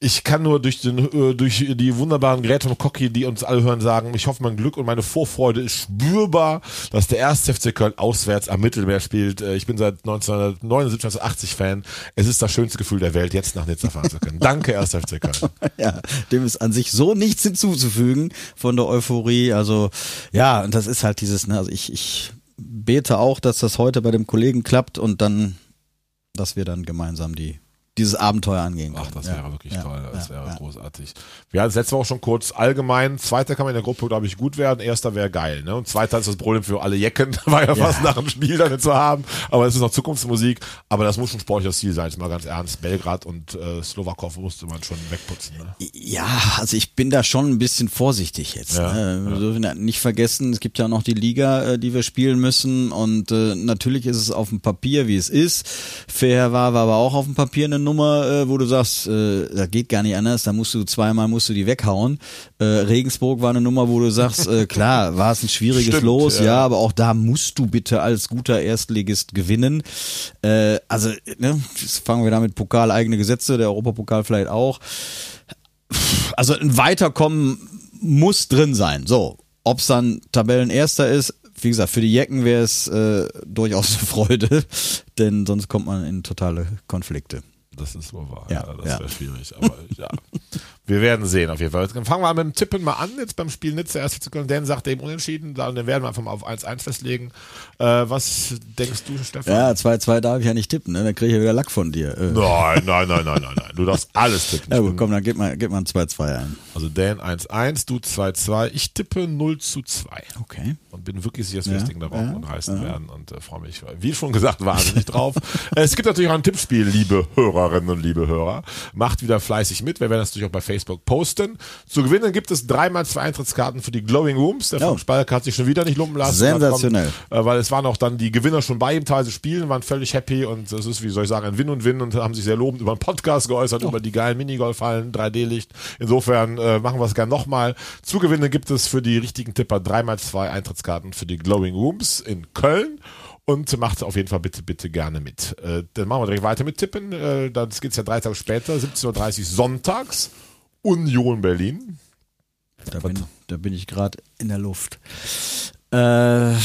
S3: ich kann nur durch den, äh, durch die wunderbaren Geräte von Cocky, die uns alle hören, sagen, ich hoffe, mein Glück und meine Vorfreude ist spürbar, dass der erste FC Köln auswärts am Mittelmeer spielt. Äh, Ich bin seit 1979, 1980 Fan. Es ist das schönste Gefühl der Welt, jetzt nach Nizza fahren zu können. Danke, erster FC Köln. [laughs]
S4: Ja, dem ist an sich so nichts hinzuzufügen von der Euphorie. Also ja, und das ist halt dieses, ne, also ich, ich bete auch, dass das heute bei dem Kollegen klappt und dann, dass wir dann gemeinsam die dieses Abenteuer angehen können.
S3: Ach, das
S4: Ja,
S3: wäre wirklich
S4: ja,
S3: toll. Das
S4: ja,
S3: wäre
S4: ja.
S3: großartig. Wir hatten es letzte Woche schon kurz allgemein. Zweiter kann man in der Gruppe, glaube ich, gut werden. Erster wäre geil. Ne? Und zweiter ist das Problem für alle Jecken. [laughs] War ja, fast nach dem Spiel damit zu haben. Aber es ist noch Zukunftsmusik. Aber das muss schon sportliches Ziel sein. Jetzt mal ganz ernst. Belgrad und äh, Slowakov musste man schon wegputzen. Ne?
S4: Ja, also ich bin da schon ein bisschen vorsichtig jetzt. Ne? Wir dürfen ja nicht vergessen, es gibt ja noch die Liga, äh, die wir spielen müssen und äh, natürlich ist es auf dem Papier, wie es ist. Fair war, war aber auch auf dem Papier eine Nummer, äh, wo du sagst, äh, das geht gar nicht anders, da musst du zweimal musst du die weghauen. Äh, Regensburg war eine Nummer, wo du sagst, äh, klar, [laughs] war es ein schwieriges
S3: Stimmt,
S4: Los,
S3: ja.
S4: ja, aber auch da musst du bitte als guter Erstligist gewinnen. Äh, also, ne, fangen wir da mit Pokal eigene Gesetze, der Europapokal vielleicht auch also ein Weiterkommen muss drin sein. So, ob's dann Tabellenerster ist, wie gesagt, für die Jecken wäre es äh, durchaus eine Freude, [laughs] denn sonst kommt man in totale Konflikte.
S3: Das ist wohl wahr.
S4: Ja,
S3: Ja, das wäre schwierig. Aber ja. [laughs] Wir werden sehen auf jeden Fall. Dann fangen wir mit dem Tippen mal an, jetzt beim Spiel Nizza erst zu Dan sagt eben unentschieden, dann werden wir einfach mal auf 1-1 festlegen. Äh, was denkst du, Stefan?
S4: Ja, 2-2 darf ich ja nicht tippen, ne? Dann kriege ich ja wieder Lack von dir. Äh.
S3: Nein, nein, nein, nein, nein, nein. Du darfst alles tippen. [laughs]
S4: Ja gut, komm, dann gib mal, gib mal ein 2-2 ein.
S3: Also Dan 1-1, du 2-2. Ich tippe 0 zu 2.
S4: Okay.
S3: Und bin wirklich sicher, dass wir
S4: Ja,
S3: das Ding da rocken
S4: ja,
S3: und reißen werden und äh, freue mich, wie schon gesagt, wahnsinnig drauf. [laughs] Es gibt natürlich auch ein Tippspiel, liebe Hörerinnen und liebe Hörer. Macht wieder fleißig mit. Wir werden das natürlich auch bei Facebook posten. Zu gewinnen gibt es dreimal zwei Eintrittskarten für die Glowing Rooms. Der
S4: Oh.
S3: Frank Spalk hat sich schon wieder nicht lumpen lassen.
S4: Sensationell.
S3: Äh, weil es waren auch dann die Gewinner schon bei ihm teilweise spielen, waren völlig happy und es ist, wie soll ich sagen, ein Win und Win und haben sich sehr lobend über den Podcast geäußert, über die geilen Minigolfhallen, 3D-Licht. Insofern äh, machen wir es gerne nochmal. Zu gewinnen gibt es für die richtigen Tipper dreimal zwei Eintrittskarten für die Glowing Rooms in Köln. Und macht auf jeden Fall bitte, bitte gerne mit. Äh, dann machen wir direkt weiter mit Tippen. Äh, das geht's ja drei Tage später, 17.30 Uhr sonntags. Union Berlin.
S4: Da bin, da bin ich gerade in der Luft. Äh, ja,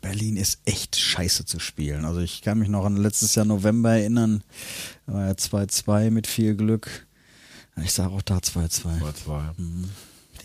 S4: Berlin ist echt scheiße zu spielen. Also ich kann mich noch an letztes Jahr November erinnern. Da war ja 2-2 mit viel Glück. Ich sage auch da 2-2.
S3: Mal zwei.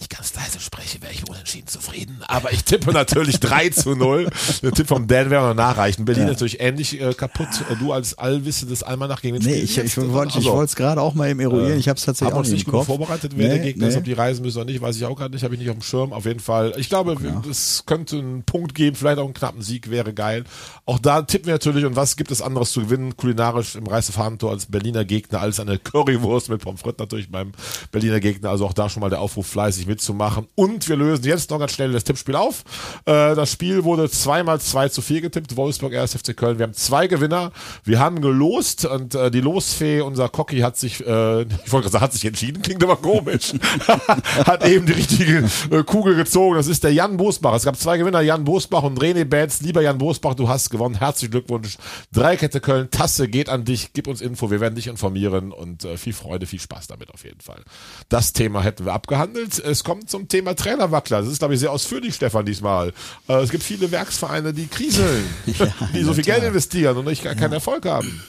S3: Ich ganz leise spreche, wäre ich unentschieden zufrieden. Aber ich tippe natürlich 3 zu 0. Der Tipp vom Dan wäre noch nachreichen. Berlin
S4: Ja.
S3: natürlich ähnlich äh, kaputt. Äh, Du als allwissendes Almanach gegen den
S4: Nee,
S3: Spiel
S4: ich,
S3: jetzt,
S4: ich wollte ich
S3: Also,
S4: wollte es gerade auch mal eben eruieren. ich habe es tatsächlich auch nicht
S3: nicht
S4: Kopf.
S3: vorbereitet, wer der
S4: Nee,
S3: Gegner ist,
S4: nee.
S3: ob die reisen müssen oder nicht, weiß ich auch gerade nicht, habe ich nicht auf dem Schirm. Auf jeden Fall. Ich glaube, es könnte einen Punkt geben, vielleicht auch einen knappen Sieg, wäre geil. Auch da tippen wir natürlich, und was gibt es anderes zu gewinnen, kulinarisch im Reisefahnentor als Berliner Gegner, als eine Currywurst mit Pommes frites natürlich beim Berliner Gegner. Also auch da schon mal der Aufruf, fleißig mitzumachen. Und wir lösen jetzt noch ganz schnell das Tippspiel auf. Äh, das Spiel wurde zweimal 2 zu 4 getippt, Wolfsburg, 1. FC Köln. Wir haben zwei Gewinner. Wir haben gelost und äh, die Losfee, unser Cocky, hat sich, äh, [laughs] ich wollte sagen, hat sich entschieden, klingt aber komisch, [laughs] hat eben die richtige äh, Kugel gezogen. Das ist der Jan Bosbach. Es gab zwei Gewinner, Jan Bosbach und René Betz. Lieber Jan Bosbach, du hast gewonnen. Herzlichen Glückwunsch. Dreikette Köln, Tasse geht an dich. Gib uns Info, wir werden dich informieren und äh, viel Freude, viel Spaß damit auf jeden Fall. Das Thema hätten wir abgehandelt. Es kommt zum Thema Trainerwackler. Das ist, glaube ich, sehr ausführlich, Stefan, diesmal. Äh, es gibt viele Werksvereine, die kriseln, [laughs] die so viel Geld investieren und nicht gar keinen Erfolg haben.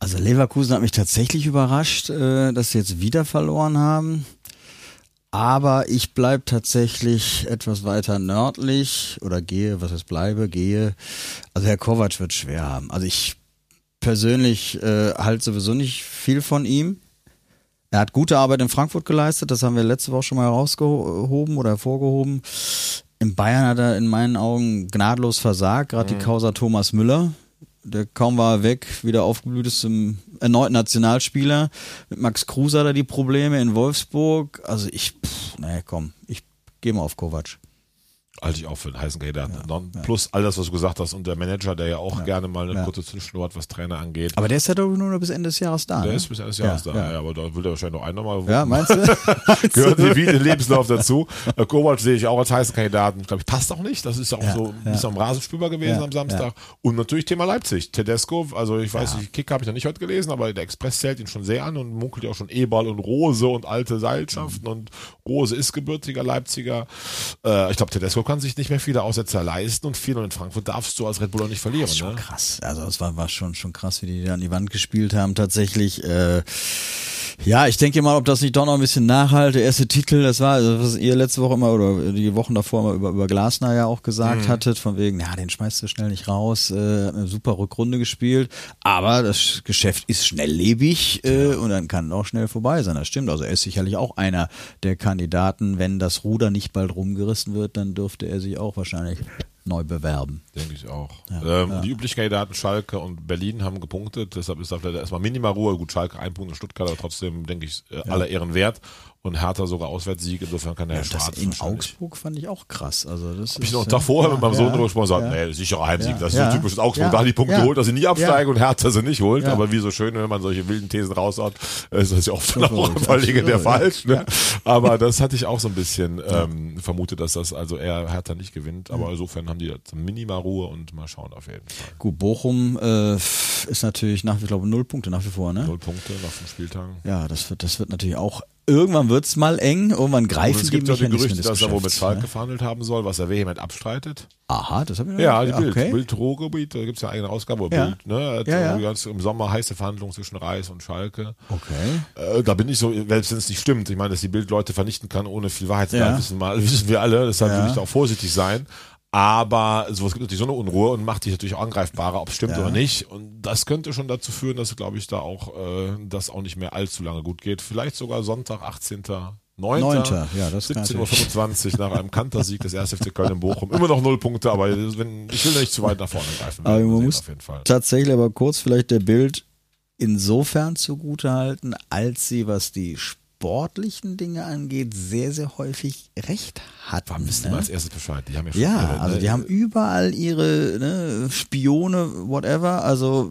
S4: Also Leverkusen hat mich tatsächlich überrascht, äh, dass sie jetzt wieder verloren haben. Aber ich bleib tatsächlich etwas weiter nördlich oder gehe, was es bleibe, gehe. Also Herr Kovac wird schwer haben. Also ich persönlich äh, halte sowieso nicht viel von ihm. Er hat gute Arbeit in Frankfurt geleistet, das haben wir letzte Woche schon mal herausgehoben oder hervorgehoben. In Bayern hat er in meinen Augen gnadlos versagt, gerade die Causa Thomas Müller. Der kaum war er weg, wieder aufgeblüht ist zum erneuten Nationalspieler. Mit Max Kruse hat er die Probleme in Wolfsburg. Also ich, pff, naja, komm, ich gehe mal auf Kovac.
S3: Halte ich auch für einen heißen Kandidaten. Non- Plus all das, was du gesagt hast und der Manager, der ja auch gerne mal eine
S4: Ja.
S3: kurze Zwischenruhe hat, was Trainer angeht.
S4: Aber der ist ja doch nur noch bis Ende des Jahres da.
S3: der
S4: ne?
S3: ist bis Ende des Jahres
S4: ja,
S3: da.
S4: Ja.
S3: Ja. aber da will er wahrscheinlich noch einen nochmal.
S4: ja, meinst du? [laughs]
S3: Gehört wie den Lebenslauf dazu. Äh, Kovac sehe ich auch als heißen Kandidaten. Ich glaube, passt auch nicht. Das ist ja auch
S4: Ja,
S3: so ein
S4: ja.
S3: bisschen am Rasen spürbar gewesen
S4: Ja,
S3: am Samstag. Und natürlich Thema Leipzig. Tedesco, also ich weiß
S4: Ja.
S3: nicht, Kick habe ich noch nicht heute gelesen, aber der Express zählt ihn schon sehr an und munkelt ja auch schon Eberl und Rose und alte Seilschaften
S4: Mhm.
S3: und Rose ist gebürtiger Leipziger. Äh, ich glaube, Tedesco kann sich nicht mehr viele Aussetzer leisten und viel und in Frankfurt darfst du als Red Bull auch nicht verlieren.
S4: Das ist schon
S3: Ne?
S4: krass. Also es war, war schon, schon krass, wie die da an die Wand gespielt haben tatsächlich. Äh, ja, ich denke mal, ob das nicht doch noch ein bisschen nachhalt. Der erste Titel, das war, also was ihr letzte Woche immer oder die Wochen davor immer über, über Glasner ja auch gesagt
S3: Mhm.
S4: hattet, von wegen, ja, den schmeißt du schnell nicht raus, äh, hat eine super Rückrunde gespielt, aber das Geschäft ist schnelllebig äh, und dann kann auch schnell vorbei sein. Das stimmt. Also er ist sicherlich auch einer der Kandidaten. Wenn das Ruder nicht bald rumgerissen wird, dann dürfte er sich auch wahrscheinlich neu bewerben.
S3: Denke ich auch.
S4: Ja,
S3: ähm,
S4: ja.
S3: Die üblichen Kandidaten Schalke und Berlin haben gepunktet, deshalb ist da vielleicht erstmal minimal Ruhe. Gut, Schalke ein Punkt in Stuttgart, aber trotzdem denke ich äh, aller Ehren wert. Und Hertha sogar Auswärtssieg, insofern kann der
S4: Ja, das
S3: Schwarz
S4: in
S3: wahrscheinlich-
S4: Augsburg fand ich auch krass. Also das
S3: Hab ich noch
S4: äh,
S3: davor mit meinem Sohn
S4: ja,
S3: drüber gesprochen und gesagt,
S4: ja.
S3: nee, sicherer Heimsieg.
S4: Ja.
S3: Das ist
S4: Ja.
S3: so typisches Augsburg.
S4: Ja.
S3: Da die Punkte
S4: Ja.
S3: holt, dass sie nie absteigen
S4: Ja.
S3: und Hertha sie nicht holt.
S4: Ja.
S3: Aber wie so schön, wenn man solche wilden Thesen raushaut, ist das ja oft dann auch im Fall der falsch.
S4: ja.
S3: Ne? Aber das hatte ich auch so ein bisschen ähm, vermutet, dass das also eher Hertha nicht gewinnt. Aber insofern haben die jetzt minimal Ruhe und mal schauen auf jeden Fall.
S4: Gut, Bochum äh, ist natürlich nach, ich glaube, null Punkte nach wie vor, ne?
S3: Null Punkte nach fünf Spieltagen.
S4: Ja, das wird, das wird natürlich auch irgendwann wird's mal eng, irgendwann
S3: Und
S4: greifen
S3: es
S4: die
S3: gibt ja die
S4: Mechanismen
S3: Gerüchte, dass er wohl mit
S4: Geschäfts,
S3: Schalke
S4: ne?
S3: verhandelt haben soll, was er vehement abstreitet.
S4: Aha, das habe ich noch
S3: Ja, die Bild.
S4: okay.
S3: Bild Ruhrgebiet, da gibt's ja eine eigene Ausgabe.
S4: Ja.
S3: Bild, ne?
S4: Ja, ja.
S3: Ganz Im Sommer heiße Verhandlungen zwischen Reis und Schalke.
S4: Okay.
S3: Äh, da bin ich so, selbst wenn es nicht stimmt, ich meine, dass die Bild Leute vernichten kann ohne viel Wahrheitsgehalt,
S4: Ja.
S3: wissen, wissen wir alle, deshalb
S4: Ja.
S3: will ich da auch vorsichtig sein. Aber sowas gibt natürlich so eine Unruhe und macht dich natürlich auch angreifbarer, ob es stimmt
S4: Ja.
S3: oder nicht. Und das könnte schon dazu führen, dass, glaube ich, da auch äh, das auch nicht mehr allzu lange gut geht. Vielleicht sogar Sonntag, 18. 9.
S4: Neunter, ja, das kann
S3: 17.25 Uhr nach einem Kantersieg des 1. FC Köln in Bochum. Immer noch null Punkte, aber wenn, ich will nicht zu weit nach vorne greifen.
S4: Aber man muss tatsächlich aber kurz vielleicht der Bild insofern zugutehalten, als sie, was die sportlichen Dinge angeht, sehr, sehr häufig recht hatten.
S3: Warum wissen die
S4: ne?
S3: mal als erstes Bescheid? Die haben ja schon
S4: Ja,
S3: ihre,
S4: also
S3: ne?
S4: die haben überall ihre ne, Spione, whatever. Also,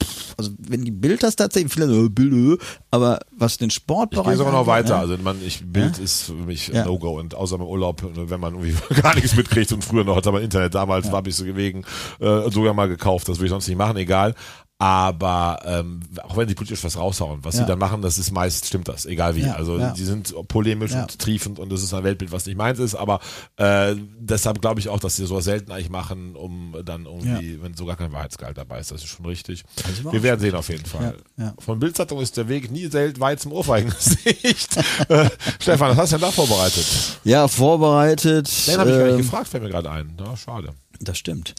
S4: pff, also wenn die Bild das tatsächlich, viele so, Bild, äh, aber was den
S3: Ich
S4: Sportbereich
S3: gehe sogar noch weiter.
S4: ne?
S3: Also man, ich, Bild ist für mich
S4: Ja.
S3: ein No-Go und außer im Urlaub, wenn man irgendwie [laughs] gar nichts mitkriegt und früher noch hatte man Internet, damals war ich so wegen äh, sogar mal gekauft, das würde ich sonst nicht machen, egal. Aber ähm, auch wenn die politisch was raushauen, was
S4: Ja.
S3: sie dann machen, das ist meist, stimmt das, egal wie.
S4: Ja,
S3: also
S4: ja.
S3: die sind polemisch
S4: Ja.
S3: und triefend und das ist ein Weltbild, was nicht meins ist, aber äh, deshalb glaube ich auch, dass sie sowas selten eigentlich machen, um dann irgendwie, wenn so gar kein Wahrheitsgehalt dabei ist, das ist schon richtig.
S4: ich aber
S3: Wir werden sehen auf jeden Fall.
S4: Ja, ja.
S3: Von Bildzeitung ist der Weg nie selten weit zum Ohrfeigengesicht. [laughs] äh, Stefan, was hast du denn da vorbereitet?
S4: Ja, vorbereitet.
S3: Den habe ich gar nicht
S4: ähm,
S3: gefragt, fällt mir gerade ein. Ja, schade.
S4: Das stimmt.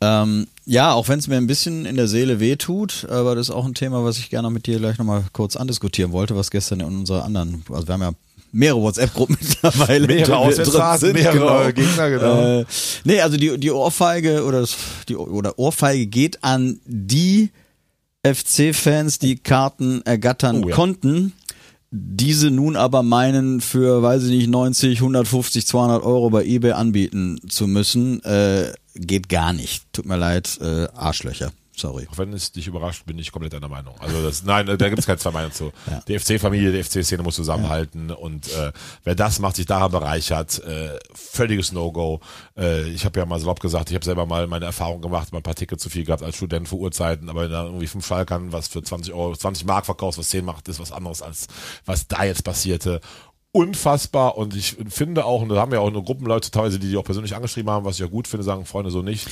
S4: Ähm, ja, auch wenn es mir ein bisschen in der Seele wehtut, aber das ist auch ein Thema, was ich gerne mit dir gleich nochmal kurz andiskutieren wollte, was gestern in unserer anderen, also wir haben ja mehrere WhatsApp-Gruppen [laughs] mittlerweile.
S3: Mehrere Auswärtsfahrten, mehrere neue Gegner, genau.
S4: Äh, nee, also die, die Ohrfeige oder, das, die, oder Ohrfeige geht an die FC-Fans, die Karten ergattern
S3: Oh, ja.
S4: konnten, diese nun aber meinen, für, weiß ich nicht, 90, 150, 200 Euro bei eBay anbieten zu müssen, äh, geht gar nicht. Tut mir leid, äh, Arschlöcher. Sorry.
S3: Auch wenn es dich überrascht, bin ich komplett deiner Meinung. Also das, nein, da gibt es keine zwei Meinungen zu. Die FC-Familie, die FC-Szene muss zusammenhalten und äh, wer das macht, sich daran bereichert, äh, völliges No-Go. Äh, ich habe ja mal salopp gesagt, ich habe selber mal meine Erfahrung gemacht, mal ein paar Tickets zu viel gehabt als Student vor Urzeiten, aber wenn da irgendwie fünf Schalkern was für 20 Euro, 20 Mark verkaufst, was 10 macht, ist was anderes als was da jetzt passierte. Unfassbar und ich finde auch, und da haben wir auch nur Gruppenleute teilweise, die die auch persönlich angeschrieben haben, was ich ja gut finde, sagen Freunde so nicht.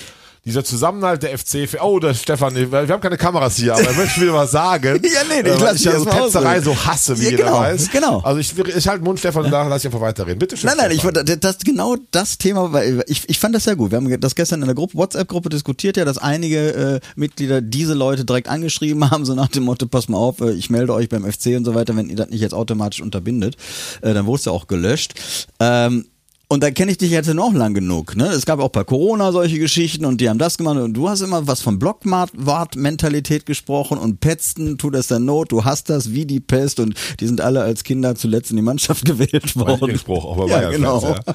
S3: Dieser Zusammenhalt der FC, oh, der Stefan, wir haben keine Kameras hier, aber er möchte wieder was sagen. [laughs]
S4: Ja, nee, nee,
S3: Äh,
S4: ich
S3: weil
S4: lass
S3: ich ja
S4: mal
S3: Petzerei so hasse, wie
S4: Ja,
S3: jeder
S4: genau,
S3: weiß.
S4: genau.
S3: Also ich, ich halte Mund, Stefan, und da lass ich einfach weiterreden. Bitte schön.
S4: Nein, nein, ich
S3: Stefan.
S4: wollte, das genau das Thema, weil ich, ich fand das sehr gut. Wir haben das gestern in der Gruppe, WhatsApp-Gruppe diskutiert ja, dass einige äh, Mitglieder diese Leute direkt angeschrieben [laughs] haben, so nach dem Motto, pass mal auf, äh, ich melde euch beim FC und so weiter, wenn ihr das nicht jetzt automatisch unterbindet. Äh, dann wurde es ja auch gelöscht. Ähm, und da kenne ich dich jetzt noch lang genug. Ne? Es gab auch bei Corona solche Geschichten und die haben das gemacht und du hast immer was von Blockwart-Mentalität gesprochen und Petzen tut das der Not, du hast das wie die Pest und die sind alle als Kinder zuletzt in die Mannschaft [laughs] gewählt worden.
S3: Lieblingsspruch, auch bei
S4: ja, genau.
S3: ja. [laughs]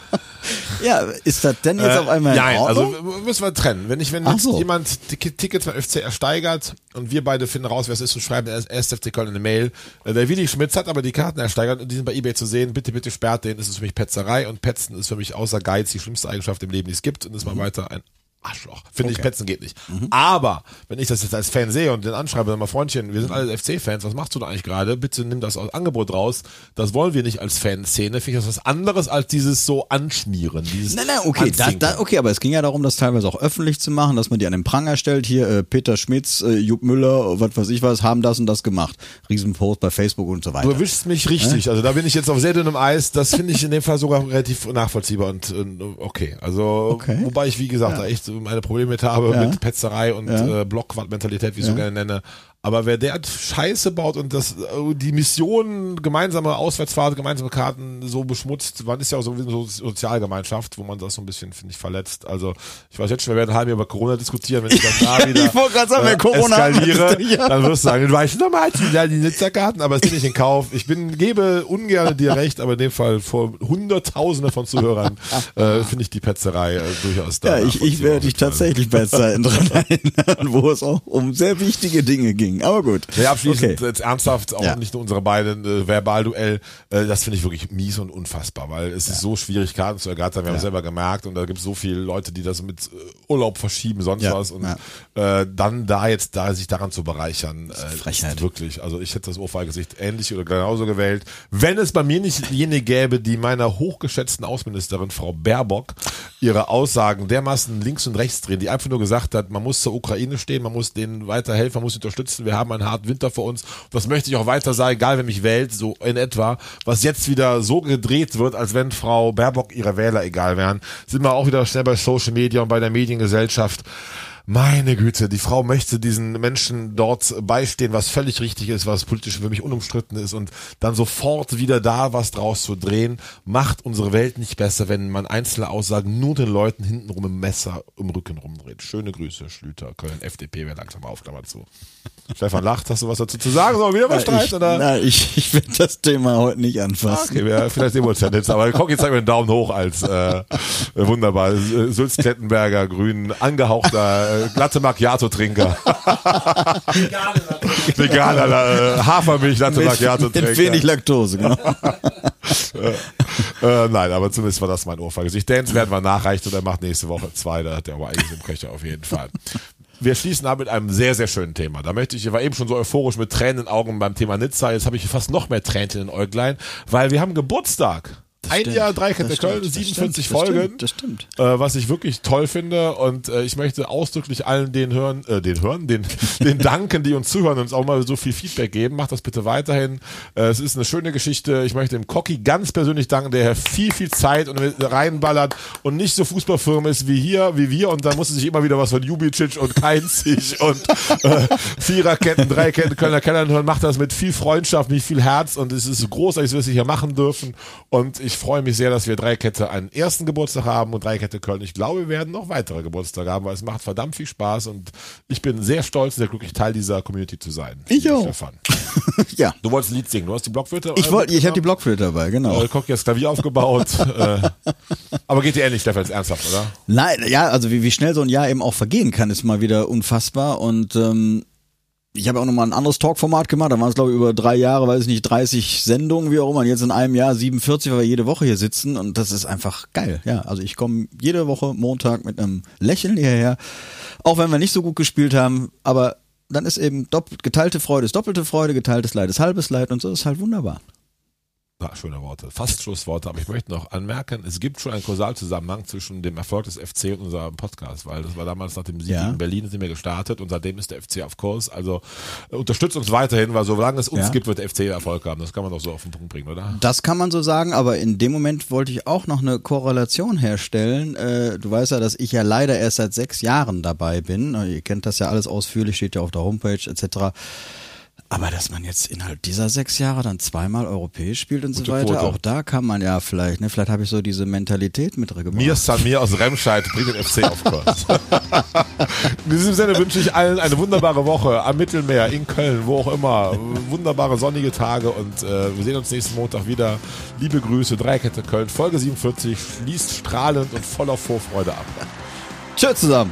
S4: Ja, ist das denn jetzt auf einmal in
S3: Nein, also müssen wir trennen. Wenn ich, wenn
S4: so.
S3: jemand Tick- Tickets beim FC ersteigert und wir beide finden raus, wer es ist und schreiben erst erst FC Köln eine Mail. Äh, Der Willi Schmitz hat aber die Karten ersteigert und die sind bei eBay zu sehen. Bitte, bitte sperrt den. Das ist für mich Petzerei und Petzen ist für mich außer Geiz die schlimmste Eigenschaft im Leben, die es gibt. Und ist mal weiter ein Arschloch. Finde ich, Petzen geht nicht. Aber, wenn ich das jetzt als Fan sehe und den anschreibe, sag mal, Freundchen, wir sind alle FC-Fans, was machst du da eigentlich gerade? Bitte nimm das aus Angebot raus. Das wollen wir nicht als Fanszene. Finde ich das was anderes als dieses so Anschmieren. Dieses
S4: Nein, nein, okay, da, da, okay, aber es ging ja darum, das teilweise auch öffentlich zu machen, dass man die an den Pranger stellt. Hier, äh, Peter Schmitz, äh, Jupp Müller, was weiß ich was, haben das und das gemacht. Riesenpost bei Facebook und so
S3: Du
S4: weiter.
S3: erwischst mich richtig. Also da bin ich jetzt auf sehr dünnem Eis. Das finde ich in dem Fall sogar relativ nachvollziehbar und äh, okay. Also
S4: Okay.
S3: wobei ich wie gesagt da echt so meine Probleme mit habe
S4: Ja.
S3: mit Petzerei und
S4: Ja.
S3: äh, Blockwart-Mentalität, wie ich so gerne nenne. Aber wer der Scheiße baut und das äh, die Mission gemeinsame Auswärtsfahrt, gemeinsame Karten so beschmutzt, man ist ja auch so eine so Sozialgemeinschaft, wo man das so ein bisschen finde ich verletzt. Also ich weiß jetzt schon, wir werden halb über Corona diskutieren, wenn ich dann da [laughs] wieder
S4: Ich wollte gerade sagen, wenn Corona
S3: eskaliere, [laughs]
S4: ja.
S3: dann wirst du sagen, du weißt noch mal die, Nitzerkarten, aber es bin ich in Kauf. Ich bin, gebe ungern dir recht, aber in dem Fall vor Hunderttausende von Zuhörern [laughs] äh, finde ich die Petzerei äh, durchaus da.
S4: ja, ich, ich werde dich tatsächlich bei Zeiten dran erinnern, wo es auch um sehr wichtige Dinge ging. Ding. Aber gut.
S3: Ja, abschließend
S4: Okay.
S3: jetzt ernsthaft, auch
S4: Ja.
S3: nicht nur unsere beiden äh, Verbalduell, äh, das finde ich wirklich mies und unfassbar, weil es ist so schwierig, Karten zu ergattern, wir haben es selber gemerkt und da gibt es so viele Leute, die das mit äh, Urlaub verschieben, sonst
S4: Ja,
S3: was und
S4: ja.
S3: äh, dann da jetzt da sich daran zu bereichern, äh,
S4: Frechheit.
S3: ist wirklich, also ich hätte das Ohrfeigesicht ähnlich oder genauso gewählt, wenn es bei mir nicht jene gäbe, die meiner hochgeschätzten Außenministerin Frau Baerbock ihre Aussagen dermaßen links und rechts drehen, die einfach nur gesagt hat, man muss zur Ukraine stehen, man muss denen weiterhelfen, man muss sie unterstützen, wir haben einen harten Winter vor uns. Das möchte ich auch weiter sagen, egal wer mich wählt, so in etwa. Was jetzt wieder so gedreht wird, als wenn Frau Baerbock ihre Wähler egal wären, sind wir auch wieder schnell bei Social Media und bei der Mediengesellschaft. Meine Güte, die Frau möchte diesen Menschen dort beistehen, was völlig richtig ist, was politisch für mich unumstritten ist und dann sofort wieder da was draus zu drehen, macht unsere Welt nicht besser, wenn man einzelne Aussagen nur den Leuten hintenrum im Messer im Rücken rumdreht. Schöne Grüße, Schlüter, Köln, FDP, wäre langsam auf, Klammer zu. Stefan lacht, hast du was dazu zu sagen? Sollen wir wieder mal
S4: Na, ich,
S3: streiten, oder?
S4: na, ich, ich werde das Thema heute nicht anfassen.
S3: Okay, ja, vielleicht sehen wir uns ja nicht, aber guck, jetzt zeig mir einen Daumen hoch als äh, wunderbar. Äh, Sülz Klettenberger, grün, angehauchter, äh, glatte Macchiato-Trinker. Veganer, äh, Hafermilch, Latte Macchiato-Trinker.
S4: mit wenig Laktose, genau.
S3: Äh, nein, aber zumindest war das mein Ohrfeigesicht. Dance werden wir nachreichen und er macht nächste Woche zwei, da hat er aber einiges im Köcher auf jeden Fall. Wir schließen ab mit einem sehr, sehr schönen Thema. Da möchte ich, ich war eben schon so euphorisch mit Tränen in den Augen beim Thema Nizza. Jetzt habe ich fast noch mehr Tränen in den Äuglein, weil wir haben Geburtstag. Ein
S4: stimmt,
S3: Jahr Dreikette
S4: das
S3: Köln,
S4: stimmt, das
S3: 47
S4: stimmt, das
S3: Folgen.
S4: stimmt, das stimmt.
S3: Äh, was ich wirklich toll finde und äh, ich möchte ausdrücklich allen den hören, äh, den hören, den, [laughs] den danken, die uns zuhören und uns auch mal so viel Feedback geben. Macht das bitte weiterhin. Äh, es ist eine schöne Geschichte. Ich möchte dem Cocky ganz persönlich danken, der viel, viel Zeit und reinballert und nicht so fußballfirm ist wie hier, wie wir und da musste sich immer wieder was von Jubicic und Keinzig [laughs] und äh, Viererketten, Dreiketten, Kölner Kellern hören. Macht das mit viel Freundschaft, mit viel Herz und es ist großartig, dass wir es hier machen dürfen und ich freue mich sehr, dass wir Dreikette einen ersten Geburtstag haben und Dreikette Köln. Ich glaube, wir werden noch weitere Geburtstage haben, weil es macht verdammt viel Spaß und ich bin sehr stolz und sehr glücklich, Teil dieser Community zu sein.
S4: Ich auch. [laughs] Ja.
S3: Du wolltest ein Lied singen, du hast die Blockflöte.
S4: Ich wollte, ich habe die Blockflöte dabei, genau.
S3: äh, Cocky hat das Klavier aufgebaut. [laughs] äh, aber geht dir ähnlich, Stefan, ist ernsthaft, oder?
S4: Nein, ja, also wie, wie schnell so ein Jahr eben auch vergehen kann, ist mal wieder unfassbar. Und ähm, ich habe auch nochmal ein anderes Talkformat gemacht, da waren es glaube ich über drei Jahre, weiß ich nicht, 30 Sendungen, wie auch immer. Und jetzt in einem Jahr 47, weil wir jede Woche hier sitzen und das ist einfach geil. Ja, also ich komme jede Woche Montag mit einem Lächeln hierher, auch wenn wir nicht so gut gespielt haben, aber dann ist eben geteilte Freude ist doppelte Freude, geteiltes Leid ist halbes Leid und so ist halt wunderbar.
S3: Na, schöne Worte. Fast Schlussworte, aber ich möchte noch anmerken, es gibt schon einen Kausalzusammenhang zwischen dem Erfolg des FC und unserem Podcast, weil das war damals nach dem Sieg
S4: Ja.
S3: in Berlin, sind wir gestartet und seitdem ist der FC auf Kurs. Also äh, unterstützt uns weiterhin, weil solange es uns
S4: Ja.
S3: gibt, wird der FC Erfolg haben. Das kann man doch so auf den Punkt bringen, oder?
S4: Das kann man so sagen, aber in dem Moment wollte ich auch noch eine Korrelation herstellen. Äh, du weißt ja, dass ich ja leider erst seit sechs Jahren dabei bin. Ihr kennt das ja alles ausführlich, steht ja auf der Homepage etc. Aber dass man jetzt innerhalb dieser sechs Jahre dann zweimal europäisch spielt und so
S3: Gute
S4: weiter,
S3: Quote.
S4: auch da kann man ja vielleicht, ne, vielleicht habe ich so diese Mentalität mitgebracht.
S3: Mir Samir aus Remscheid bringt den FC auf Kurs. [laughs] in diesem Sinne wünsche ich allen eine wunderbare Woche am Mittelmeer, in Köln, wo auch immer. Wunderbare sonnige Tage und äh, wir sehen uns nächsten Montag wieder. Liebe Grüße, Dreikette Köln, Folge 47, schließt strahlend und voller Vorfreude ab.
S4: Tschüss zusammen.